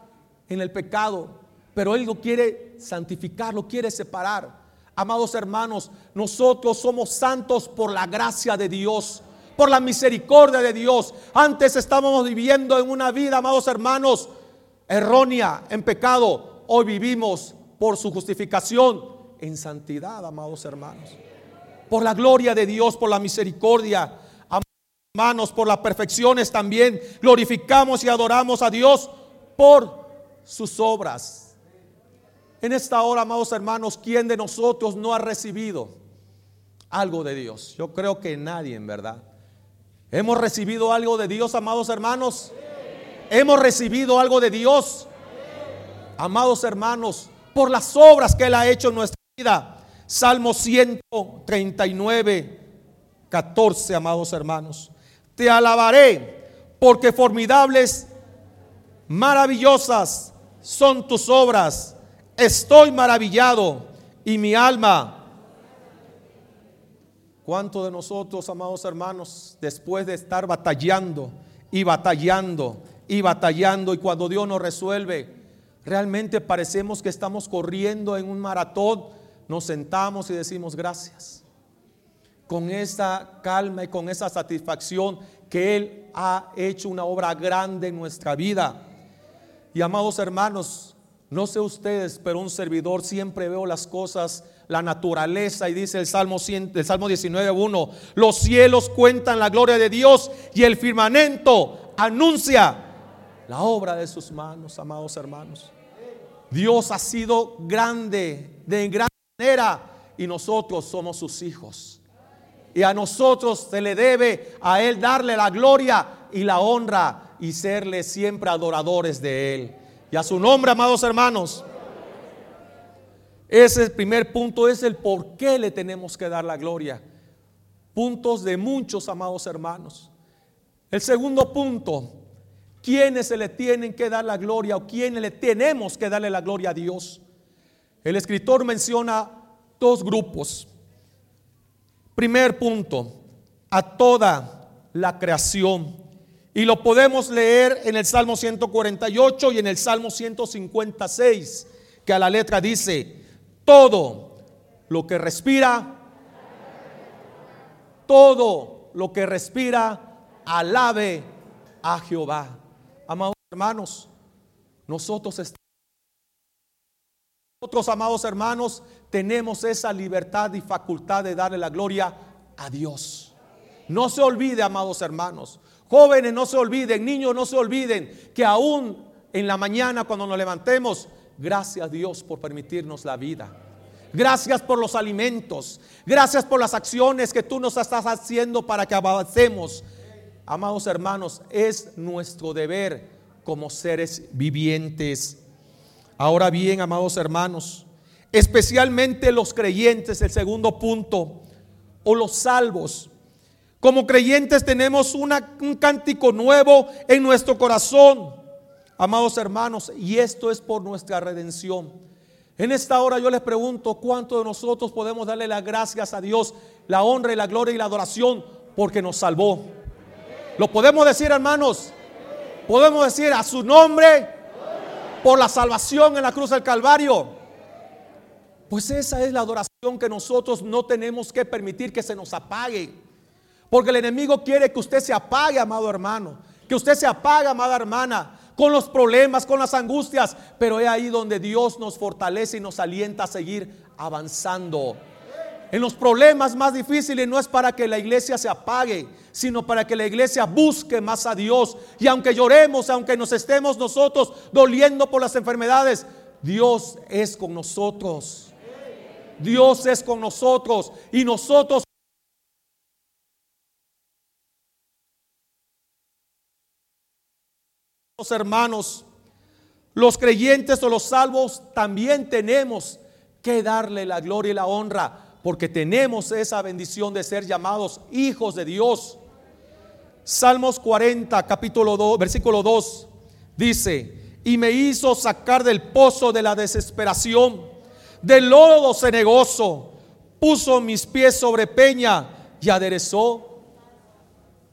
en el pecado, pero Él lo quiere santificar, lo quiere separar. Amados hermanos, nosotros somos santos por la gracia de Dios por la misericordia de Dios. Antes estábamos viviendo en una vida, amados hermanos, errónea, en pecado. Hoy vivimos por su justificación en santidad, amados hermanos. Por la gloria de Dios, por la misericordia, hermanos, por las perfecciones también. Glorificamos y adoramos a Dios por sus obras. En esta hora, amados hermanos, ¿quién de nosotros no ha recibido algo de Dios? Yo creo que nadie, en verdad. ¿Hemos recibido algo de Dios, amados hermanos? Hemos recibido algo de Dios, amados hermanos, por las obras que Él ha hecho en nuestra. Salmo 139, 14, amados hermanos. Te alabaré porque formidables, maravillosas son tus obras. Estoy maravillado y mi alma ¿Cuántos de nosotros, amados hermanos, después de estar batallando y batallando y batallando y cuando Dios nos resuelve, realmente parecemos que estamos corriendo en un maratón, nos sentamos y decimos gracias. con esa calma y con esa satisfacción que Él ha hecho una obra grande en nuestra vida. Y amados hermanos, no sé ustedes, pero un servidor siempre veo las cosas, la naturaleza, y dice el Salmo, 100, el Salmo 19.1, los cielos cuentan la gloria de Dios y el firmamento anuncia la obra de sus manos, amados hermanos. Dios ha sido grande, de gran y nosotros somos sus hijos. Y a nosotros se le debe a Él darle la gloria y la honra y serle siempre adoradores de Él. Y a su nombre, amados hermanos. Ese primer punto es el por qué le tenemos que dar la gloria. Puntos de muchos, amados hermanos. El segundo punto, ¿quiénes se le tienen que dar la gloria o quiénes le tenemos que darle la gloria a Dios? El escritor menciona dos grupos. Primer punto, a toda la creación. Y lo podemos leer en el Salmo 148 y en el Salmo 156, que a la letra dice, todo lo que respira, todo lo que respira, alabe a Jehová. Amados hermanos, nosotros estamos amados hermanos, tenemos esa libertad y facultad de darle la gloria a Dios. No se olvide, amados hermanos. Jóvenes, no se olviden. Niños, no se olviden que aún en la mañana cuando nos levantemos, gracias a Dios por permitirnos la vida. Gracias por los alimentos. Gracias por las acciones que tú nos estás haciendo para que avancemos. Amados hermanos, es nuestro deber como seres vivientes Ahora bien, amados hermanos, especialmente los creyentes, el segundo punto, o los salvos. Como creyentes tenemos un cántico nuevo en nuestro corazón, amados hermanos, y esto es por nuestra redención. En esta hora yo les pregunto, ¿cuántos de nosotros podemos darle las gracias a Dios, la honra y la gloria y la adoración porque nos salvó? ¿Lo podemos decir, hermanos? Podemos decir a su nombre, por la salvación en la cruz del Calvario. Pues esa es la adoración que nosotros no tenemos que permitir que se nos apague. Porque el enemigo quiere que usted se apague, amado hermano. Que usted se apague, amada hermana, con los problemas, con las angustias. Pero es ahí donde Dios nos fortalece y nos alienta a seguir avanzando. En los problemas más difíciles no es para que la iglesia se apague, sino para que la iglesia busque más a Dios. Y aunque lloremos, aunque nos estemos nosotros doliendo por las enfermedades, Dios es con nosotros. Dios es con nosotros y nosotros hermanos, los creyentes o los salvos también tenemos que darle la gloria y la honra porque tenemos esa bendición de ser llamados hijos de Dios. Salmos 40, capítulo 2, versículo 2, dice, y me hizo sacar del pozo de la desesperación, del lodo cenegoso, puso mis pies sobre peña y aderezó.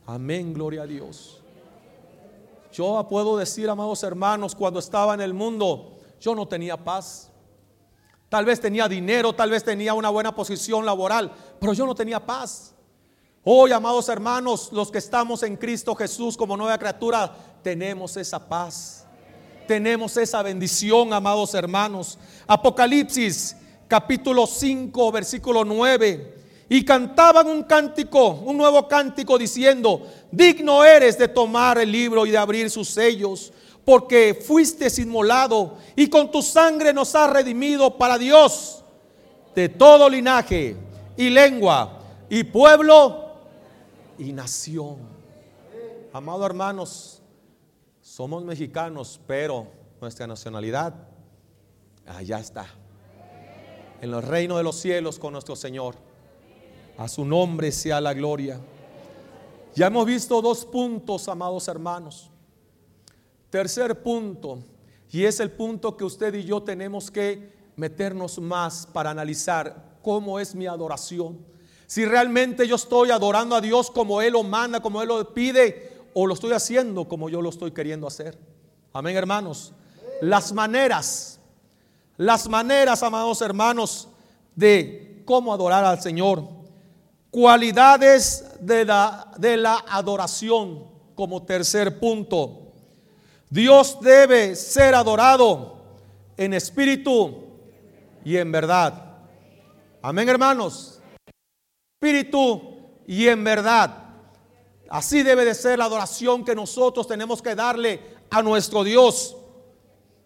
Amén, gloria a Dios. Yo puedo decir, amados hermanos, cuando estaba en el mundo, yo no tenía paz. Tal vez tenía dinero, tal vez tenía una buena posición laboral, pero yo no tenía paz. Hoy, amados hermanos, los que estamos en Cristo Jesús como nueva criatura, tenemos esa paz. Tenemos esa bendición, amados hermanos. Apocalipsis capítulo 5, versículo 9. Y cantaban un cántico, un nuevo cántico diciendo, digno eres de tomar el libro y de abrir sus sellos porque fuiste inmolado y con tu sangre nos has redimido para Dios de todo linaje y lengua y pueblo y nación. Amados hermanos, somos mexicanos, pero nuestra nacionalidad allá está. En los reinos de los cielos con nuestro Señor. A su nombre sea la gloria. Ya hemos visto dos puntos, amados hermanos. Tercer punto, y es el punto que usted y yo tenemos que meternos más para analizar cómo es mi adoración. Si realmente yo estoy adorando a Dios como Él lo manda, como Él lo pide, o lo estoy haciendo como yo lo estoy queriendo hacer. Amén, hermanos. Las maneras, las maneras, amados hermanos, de cómo adorar al Señor. Cualidades de la, de la adoración como tercer punto. Dios debe ser adorado en espíritu y en verdad. Amén, hermanos. Espíritu y en verdad. Así debe de ser la adoración que nosotros tenemos que darle a nuestro Dios.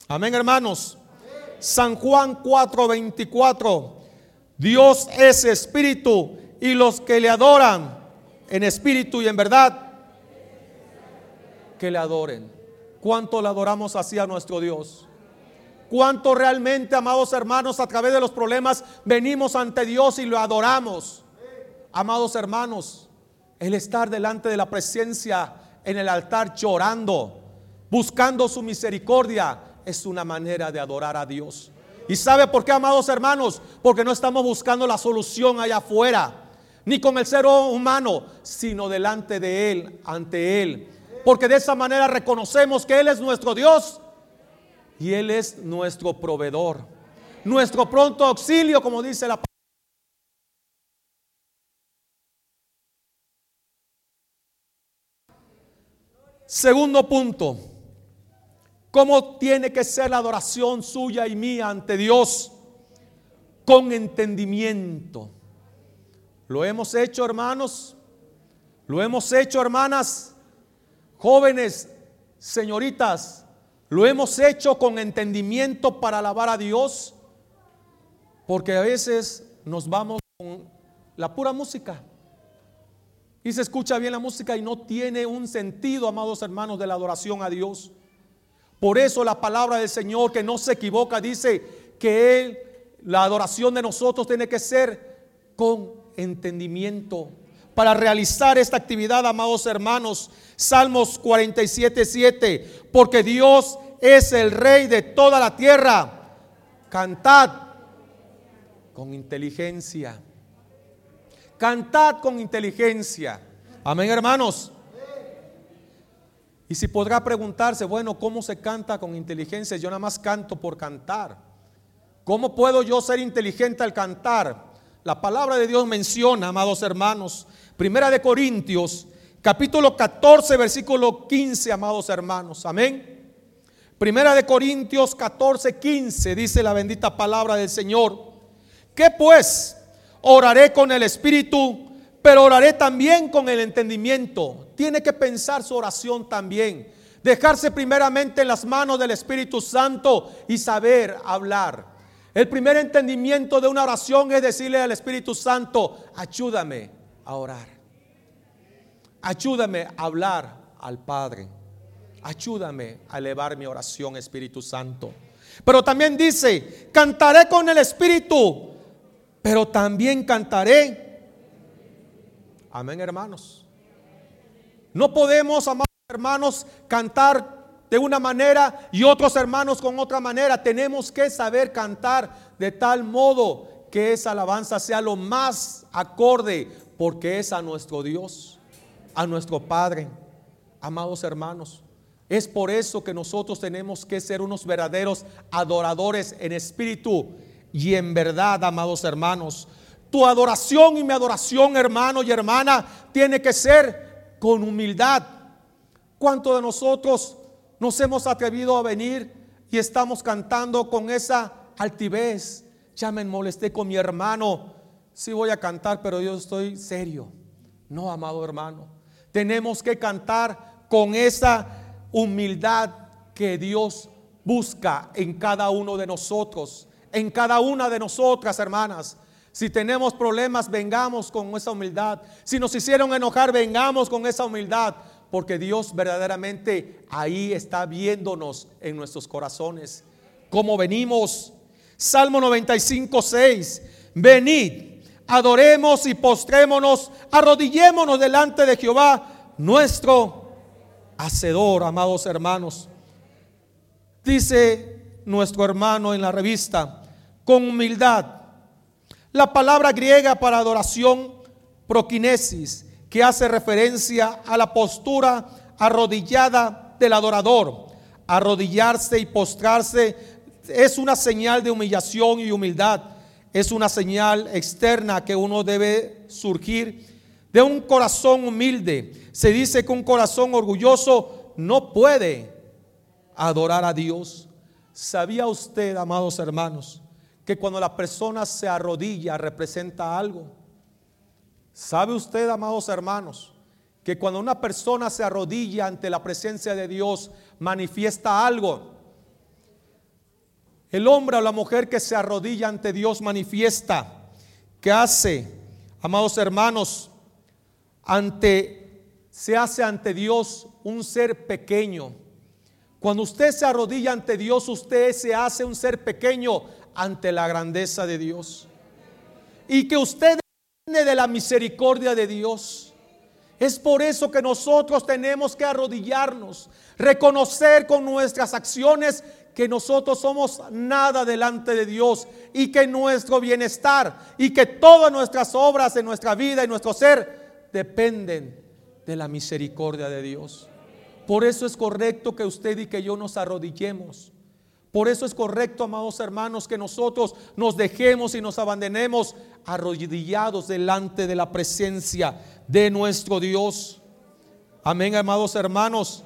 Amén, hermanos. San Juan 4:24. Dios es espíritu y los que le adoran en espíritu y en verdad, que le adoren. ¿Cuánto le adoramos así a nuestro Dios? ¿Cuánto realmente, amados hermanos, a través de los problemas venimos ante Dios y lo adoramos? Amados hermanos, el estar delante de la presencia en el altar llorando, buscando su misericordia, es una manera de adorar a Dios. ¿Y sabe por qué, amados hermanos? Porque no estamos buscando la solución allá afuera, ni con el ser humano, sino delante de Él, ante Él. Porque de esa manera reconocemos que Él es nuestro Dios y Él es nuestro proveedor. Nuestro pronto auxilio, como dice la palabra. Segundo punto, ¿cómo tiene que ser la adoración suya y mía ante Dios? Con entendimiento. ¿Lo hemos hecho, hermanos? ¿Lo hemos hecho, hermanas? Jóvenes, señoritas, ¿lo hemos hecho con entendimiento para alabar a Dios? Porque a veces nos vamos con la pura música. Y se escucha bien la música y no tiene un sentido, amados hermanos, de la adoración a Dios. Por eso la palabra del Señor, que no se equivoca, dice que Él, la adoración de nosotros tiene que ser con entendimiento. Para realizar esta actividad, amados hermanos, Salmos 47, 7, porque Dios es el Rey de toda la tierra. Cantad con inteligencia. Cantad con inteligencia. Amén, hermanos. Y si podrá preguntarse, bueno, ¿cómo se canta con inteligencia? Yo nada más canto por cantar. ¿Cómo puedo yo ser inteligente al cantar? La palabra de Dios menciona, amados hermanos, Primera de Corintios, capítulo 14, versículo 15, amados hermanos. Amén. Primera de Corintios 14, 15, dice la bendita palabra del Señor. ¿Qué pues? Oraré con el Espíritu, pero oraré también con el entendimiento. Tiene que pensar su oración también. Dejarse primeramente en las manos del Espíritu Santo y saber hablar. El primer entendimiento de una oración es decirle al Espíritu Santo, ayúdame a orar. Ayúdame a hablar al Padre. Ayúdame a elevar mi oración, Espíritu Santo. Pero también dice, cantaré con el Espíritu, pero también cantaré. Amén, hermanos. No podemos, amados hermanos, cantar de una manera y otros hermanos con otra manera. Tenemos que saber cantar de tal modo que esa alabanza sea lo más acorde, porque es a nuestro Dios, a nuestro Padre. Amados hermanos, es por eso que nosotros tenemos que ser unos verdaderos adoradores en espíritu y en verdad, amados hermanos, tu adoración y mi adoración, hermano y hermana, tiene que ser con humildad. ¿Cuántos de nosotros nos hemos atrevido a venir y estamos cantando con esa altivez? Ya me molesté con mi hermano. Sí voy a cantar, pero yo estoy serio. No, amado hermano. Tenemos que cantar con esa humildad que Dios busca en cada uno de nosotros en cada una de nosotras, hermanas. Si tenemos problemas, vengamos con esa humildad. Si nos hicieron enojar, vengamos con esa humildad. Porque Dios verdaderamente ahí está viéndonos en nuestros corazones. Como venimos. Salmo 95, 6. Venid, adoremos y postrémonos, arrodillémonos delante de Jehová, nuestro hacedor, amados hermanos. Dice nuestro hermano en la revista, con humildad. La palabra griega para adoración, prokinesis, que hace referencia a la postura arrodillada del adorador. Arrodillarse y postrarse es una señal de humillación y humildad. Es una señal externa que uno debe surgir de un corazón humilde. Se dice que un corazón orgulloso no puede adorar a Dios. ¿Sabía usted, amados hermanos, que cuando la persona se arrodilla representa algo? ¿Sabe usted, amados hermanos, que cuando una persona se arrodilla ante la presencia de Dios manifiesta algo? El hombre o la mujer que se arrodilla ante Dios manifiesta que hace, amados hermanos, ante se hace ante Dios un ser pequeño. Cuando usted se arrodilla ante Dios, usted se hace un ser pequeño ante la grandeza de Dios. Y que usted de la misericordia de Dios. Es por eso que nosotros tenemos que arrodillarnos, reconocer con nuestras acciones que nosotros somos nada delante de Dios y que nuestro bienestar y que todas nuestras obras de nuestra vida y nuestro ser dependen de la misericordia de Dios. Por eso es correcto que usted y que yo nos arrodillemos. Por eso es correcto, amados hermanos, que nosotros nos dejemos y nos abandonemos arrodillados delante de la presencia de nuestro Dios. Amén, amados hermanos.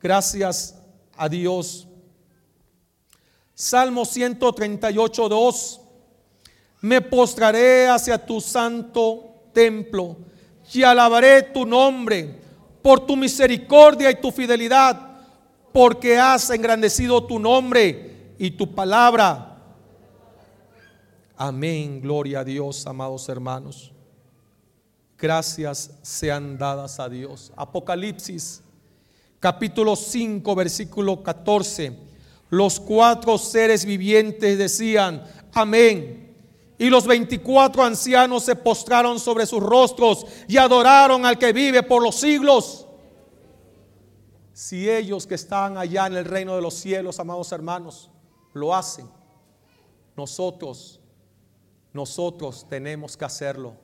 Gracias a Dios. Salmo 138, 2. Me postraré hacia tu santo templo y alabaré tu nombre por tu misericordia y tu fidelidad porque has engrandecido tu nombre y tu palabra. Amén, gloria a Dios, amados hermanos. Gracias sean dadas a Dios. Apocalipsis, capítulo 5, versículo 14. Los cuatro seres vivientes decían, amén. Y los 24 ancianos se postraron sobre sus rostros y adoraron al que vive por los siglos si ellos que están allá en el reino de los cielos, amados hermanos, lo hacen, nosotros, nosotros tenemos que hacerlo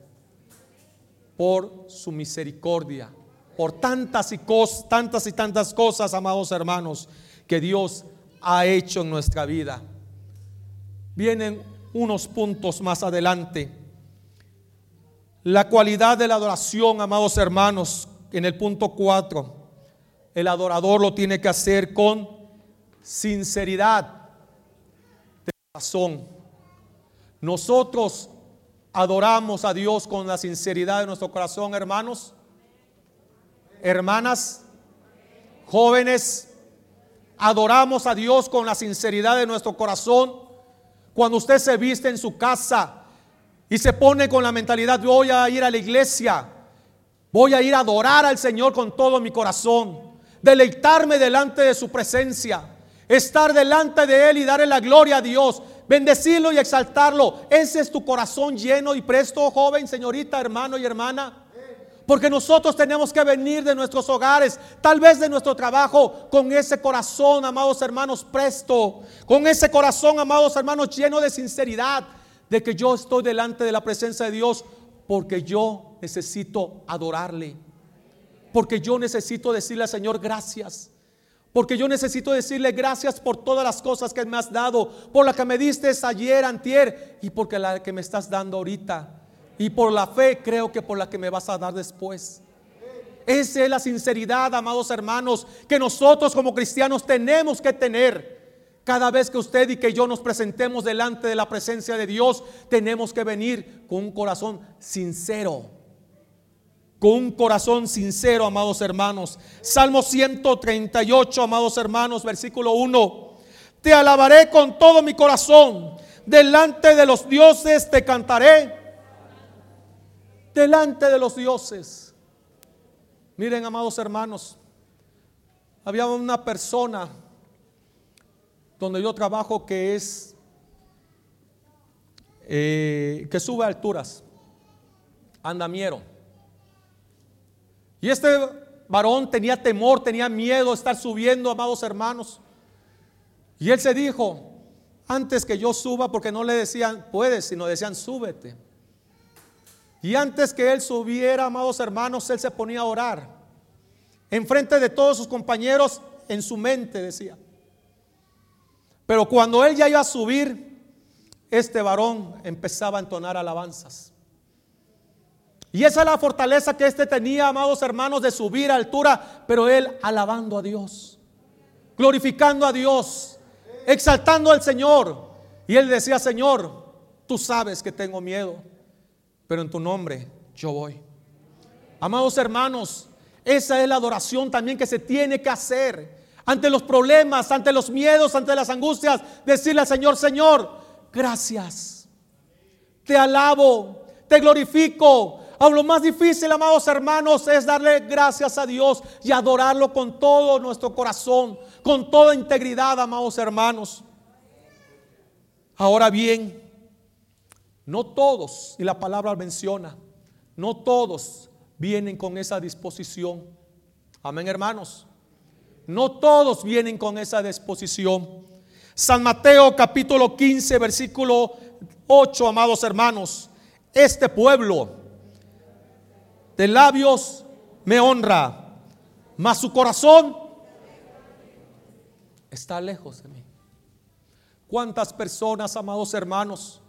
por su misericordia, por tantas y tantas y tantas cosas, amados hermanos, que Dios ha hecho en nuestra vida. Vienen unos puntos más adelante. La cualidad de la adoración, amados hermanos, en el punto 4 el adorador lo tiene que hacer con sinceridad de corazón. Nosotros adoramos a Dios con la sinceridad de nuestro corazón, hermanos, hermanas, jóvenes. Adoramos a Dios con la sinceridad de nuestro corazón. Cuando usted se viste en su casa y se pone con la mentalidad, voy a ir a la iglesia, voy a ir a adorar al Señor con todo mi corazón deleitarme delante de su presencia, estar delante de Él y darle la gloria a Dios, bendecirlo y exaltarlo. Ese es tu corazón lleno y presto, joven, señorita, hermano y hermana. Porque nosotros tenemos que venir de nuestros hogares, tal vez de nuestro trabajo, con ese corazón, amados hermanos, presto, con ese corazón, amados hermanos, lleno de sinceridad, de que yo estoy delante de la presencia de Dios, porque yo necesito adorarle. Porque yo necesito decirle al Señor gracias. Porque yo necesito decirle gracias por todas las cosas que me has dado. Por la que me diste ayer, antier. Y porque la que me estás dando ahorita. Y por la fe creo que por la que me vas a dar después. Esa es la sinceridad, amados hermanos, que nosotros como cristianos tenemos que tener. Cada vez que usted y que yo nos presentemos delante de la presencia de Dios, tenemos que venir con un corazón sincero con un corazón sincero, amados hermanos. Salmo 138, amados hermanos, versículo 1. Te alabaré con todo mi corazón. Delante de los dioses te cantaré. Delante de los dioses. Miren, amados hermanos, había una persona donde yo trabajo que es, eh, que sube alturas, andamiero. Y este varón tenía temor, tenía miedo de estar subiendo, amados hermanos. Y él se dijo, antes que yo suba, porque no le decían, puedes, sino decían, súbete. Y antes que él subiera, amados hermanos, él se ponía a orar. Enfrente de todos sus compañeros, en su mente decía. Pero cuando él ya iba a subir, este varón empezaba a entonar alabanzas. Y esa es la fortaleza que este tenía, amados hermanos, de subir a altura, pero él alabando a Dios, glorificando a Dios, exaltando al Señor. Y él decía, Señor, tú sabes que tengo miedo, pero en tu nombre yo voy. Amados hermanos, esa es la adoración también que se tiene que hacer ante los problemas, ante los miedos, ante las angustias. Decirle al Señor, Señor, gracias. Te alabo, te glorifico, a lo más difícil, amados hermanos, es darle gracias a Dios y adorarlo con todo nuestro corazón, con toda integridad, amados hermanos. Ahora bien, no todos, y la palabra menciona, no todos vienen con esa disposición. Amén, hermanos. No todos vienen con esa disposición. San Mateo capítulo 15, versículo 8, amados hermanos. Este pueblo de labios me honra, mas su corazón está lejos de mí. ¿Cuántas personas, amados hermanos,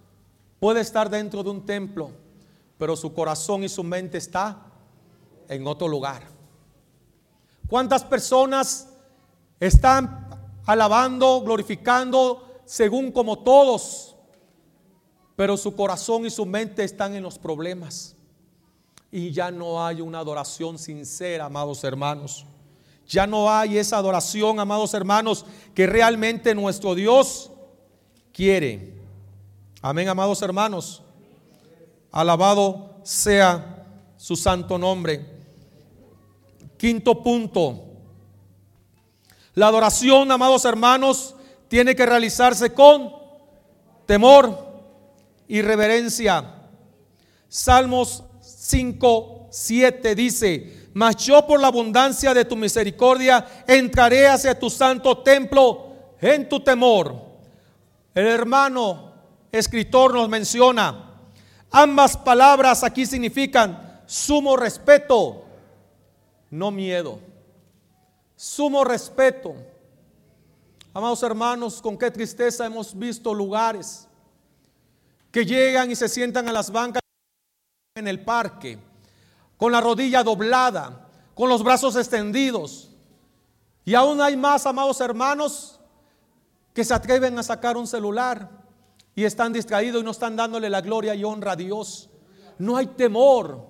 puede estar dentro de un templo, pero su corazón y su mente está en otro lugar? ¿Cuántas personas están alabando, glorificando, según como todos, pero su corazón y su mente están en los problemas? y ya no hay una adoración sincera, amados hermanos. Ya no hay esa adoración, amados hermanos, que realmente nuestro Dios quiere. Amén, amados hermanos. Alabado sea su santo nombre. Quinto punto. La adoración, amados hermanos, tiene que realizarse con temor y reverencia. Salmos 5, 7 dice, mas yo por la abundancia de tu misericordia entraré hacia tu santo templo en tu temor. El hermano escritor nos menciona, ambas palabras aquí significan sumo respeto, no miedo. Sumo respeto. Amados hermanos, con qué tristeza hemos visto lugares que llegan y se sientan a las bancas en el parque, con la rodilla doblada, con los brazos extendidos. Y aún hay más, amados hermanos, que se atreven a sacar un celular y están distraídos y no están dándole la gloria y honra a Dios. No hay temor.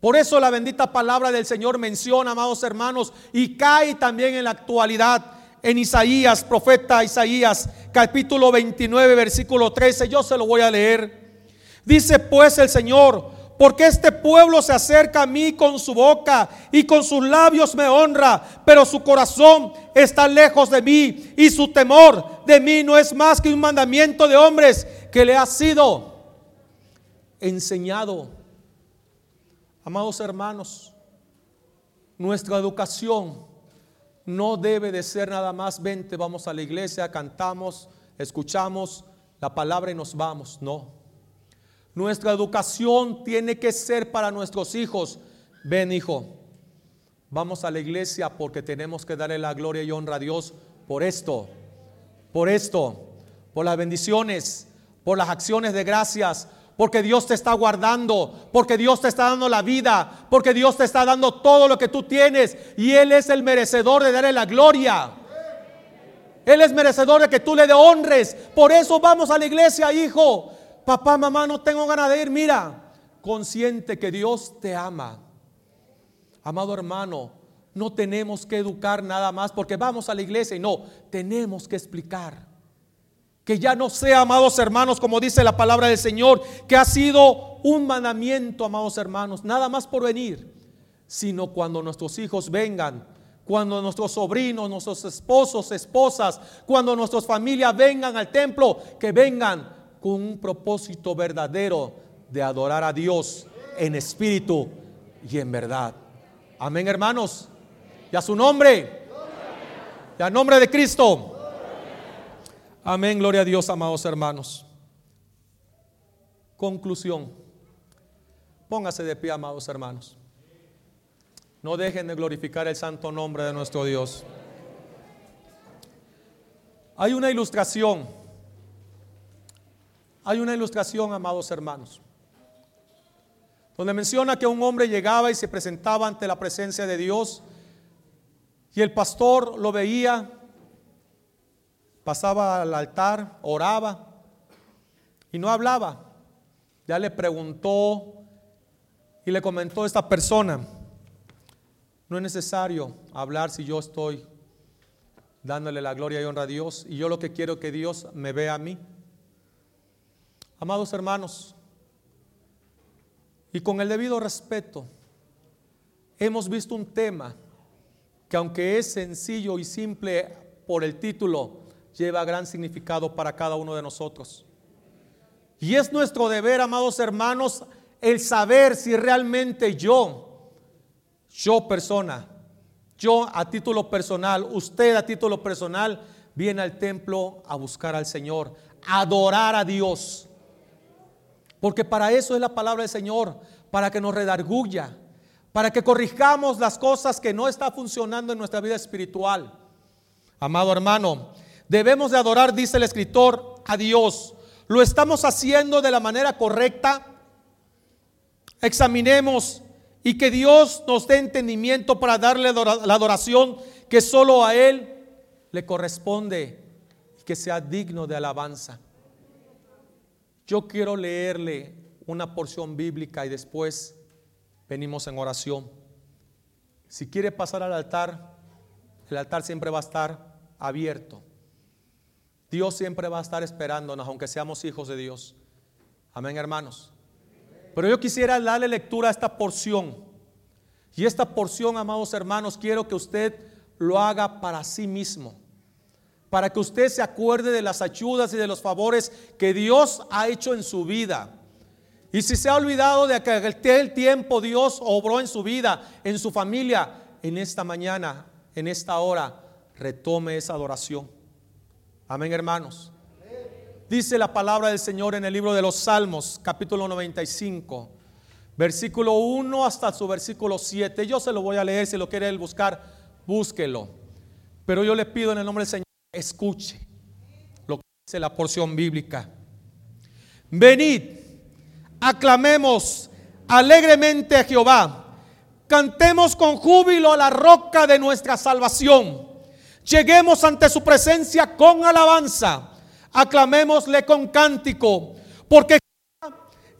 Por eso la bendita palabra del Señor menciona, amados hermanos, y cae también en la actualidad en Isaías, profeta Isaías, capítulo 29, versículo 13. Yo se lo voy a leer. Dice pues el Señor, porque este pueblo se acerca a mí con su boca y con sus labios me honra, pero su corazón está lejos de mí y su temor de mí no es más que un mandamiento de hombres que le ha sido enseñado. Amados hermanos, nuestra educación no debe de ser nada más, vente, vamos a la iglesia, cantamos, escuchamos la palabra y nos vamos, no. Nuestra educación tiene que ser para nuestros hijos. Ven, hijo, vamos a la iglesia porque tenemos que darle la gloria y honra a Dios por esto, por esto, por las bendiciones, por las acciones de gracias, porque Dios te está guardando, porque Dios te está dando la vida, porque Dios te está dando todo lo que tú tienes y Él es el merecedor de darle la gloria. Él es merecedor de que tú le honres. Por eso vamos a la iglesia, hijo. Papá, mamá, no tengo ganas de ir. Mira, consciente que Dios te ama. Amado hermano, no tenemos que educar nada más porque vamos a la iglesia y no, tenemos que explicar. Que ya no sea, amados hermanos, como dice la palabra del Señor, que ha sido un mandamiento, amados hermanos, nada más por venir, sino cuando nuestros hijos vengan, cuando nuestros sobrinos, nuestros esposos, esposas, cuando nuestras familias vengan al templo, que vengan con un propósito verdadero de adorar a Dios en espíritu y en verdad. Amén, hermanos. Y a su nombre. Y a nombre de Cristo. Amén, gloria a Dios, amados hermanos. Conclusión. Póngase de pie, amados hermanos. No dejen de glorificar el santo nombre de nuestro Dios. Hay una ilustración Hay una ilustración, amados hermanos, donde menciona que un hombre llegaba y se presentaba ante la presencia de Dios y el pastor lo veía, pasaba al altar, oraba y no hablaba. Ya le preguntó y le comentó a esta persona, no es necesario hablar si yo estoy dándole la gloria y honra a Dios y yo lo que quiero que Dios me vea a mí. Amados hermanos, y con el debido respeto, hemos visto un tema que aunque es sencillo y simple por el título, lleva gran significado para cada uno de nosotros. Y es nuestro deber, amados hermanos, el saber si realmente yo, yo persona, yo a título personal, usted a título personal, viene al templo a buscar al Señor, adorar a Dios. Porque para eso es la palabra del Señor, para que nos redarguya, para que corrijamos las cosas que no están funcionando en nuestra vida espiritual. Amado hermano, debemos de adorar, dice el escritor, a Dios. ¿Lo estamos haciendo de la manera correcta? Examinemos y que Dios nos dé entendimiento para darle la adoración que solo a Él le corresponde y que sea digno de alabanza. Yo quiero leerle una porción bíblica y después venimos en oración. Si quiere pasar al altar, el altar siempre va a estar abierto. Dios siempre va a estar esperándonos, aunque seamos hijos de Dios. Amén, hermanos. Pero yo quisiera darle lectura a esta porción. Y esta porción, amados hermanos, quiero que usted lo haga para sí mismo. Para que usted se acuerde de las ayudas y de los favores que Dios ha hecho en su vida. Y si se ha olvidado de que el tiempo Dios obró en su vida, en su familia, en esta mañana, en esta hora, retome esa adoración. Amén, hermanos. Dice la palabra del Señor en el libro de los Salmos, capítulo 95, versículo 1 hasta su versículo 7. Yo se lo voy a leer, si lo quiere buscar, búsquelo. Pero yo le pido en el nombre del Señor, escuche lo que dice la porción bíblica. Venid, aclamemos alegremente a Jehová, cantemos con júbilo a la roca de nuestra salvación. Lleguemos ante su presencia con alabanza. Aclamémosle con cántico, porque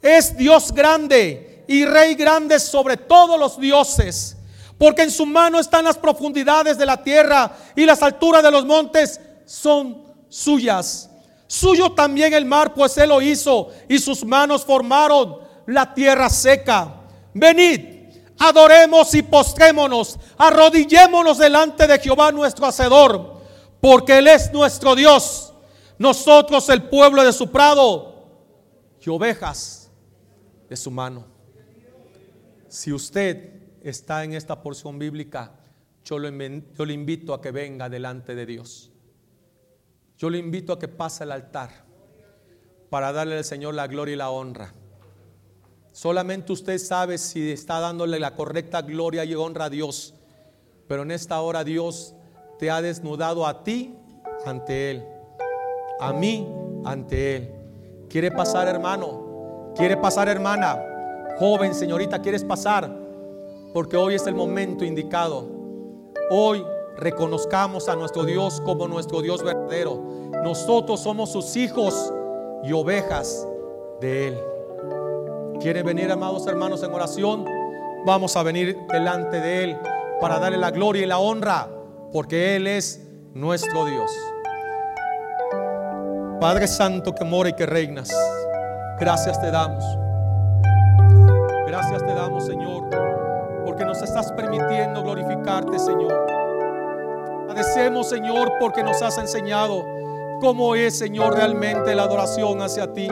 es Dios grande y Rey grande sobre todos los dioses. Porque en su mano están las profundidades de la tierra y las alturas de los montes son suyas. Suyo también el mar, pues él lo hizo y sus manos formaron la tierra seca. Venid adoremos y postrémonos, arrodillémonos delante de Jehová nuestro Hacedor, porque Él es nuestro Dios, nosotros el pueblo de su prado y ovejas de su mano. Si usted está en esta porción bíblica, yo, yo le invito a que venga delante de Dios. Yo le invito a que pase al altar para darle al Señor la gloria y la honra. Solamente usted sabe si está dándole la correcta gloria y honra a Dios. Pero en esta hora Dios te ha desnudado a ti ante Él. A mí ante Él. ¿Quiere pasar hermano? ¿Quiere pasar hermana? Joven, señorita, ¿quieres pasar? Porque hoy es el momento indicado. Hoy reconozcamos a nuestro Dios como nuestro Dios verdadero. Nosotros somos sus hijos y ovejas de Él. ¿Quiere venir, amados hermanos, en oración? Vamos a venir delante de Él para darle la gloria y la honra, porque Él es nuestro Dios. Padre Santo que mora y que reinas, gracias te damos. Gracias te damos, Señor, porque nos estás permitiendo glorificarte, Señor. Agradecemos, Señor, porque nos has enseñado cómo es, Señor, realmente la adoración hacia ti.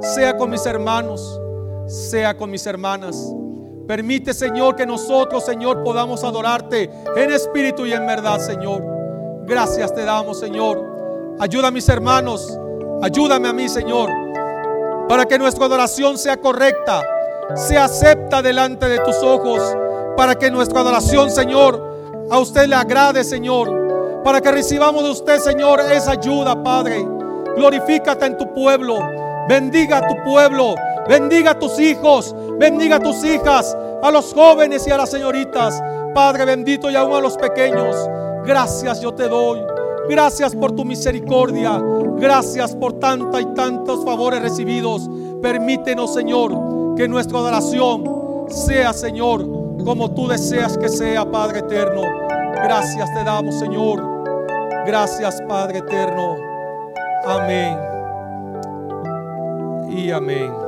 Sea con mis hermanos, sea con mis hermanas. Permite, Señor, que nosotros, Señor, podamos adorarte en espíritu y en verdad, Señor. Gracias te damos, Señor. Ayuda a mis hermanos, ayúdame a mí, Señor, para que nuestra adoración sea correcta, sea acepta delante de tus ojos, para que nuestra adoración, Señor, a usted le agrade, Señor, para que recibamos de usted, Señor, esa ayuda, Padre. Glorifícate en tu pueblo. Bendiga a tu pueblo, bendiga a tus hijos, bendiga a tus hijas, a los jóvenes y a las señoritas. Padre bendito y aún a los pequeños. Gracias yo te doy. Gracias por tu misericordia. Gracias por tanta y tantos favores recibidos. Permítenos, Señor, que nuestra adoración sea, Señor, como tú deseas que sea, Padre eterno. Gracias te damos, Señor. Gracias, Padre eterno. Amén. Y amén.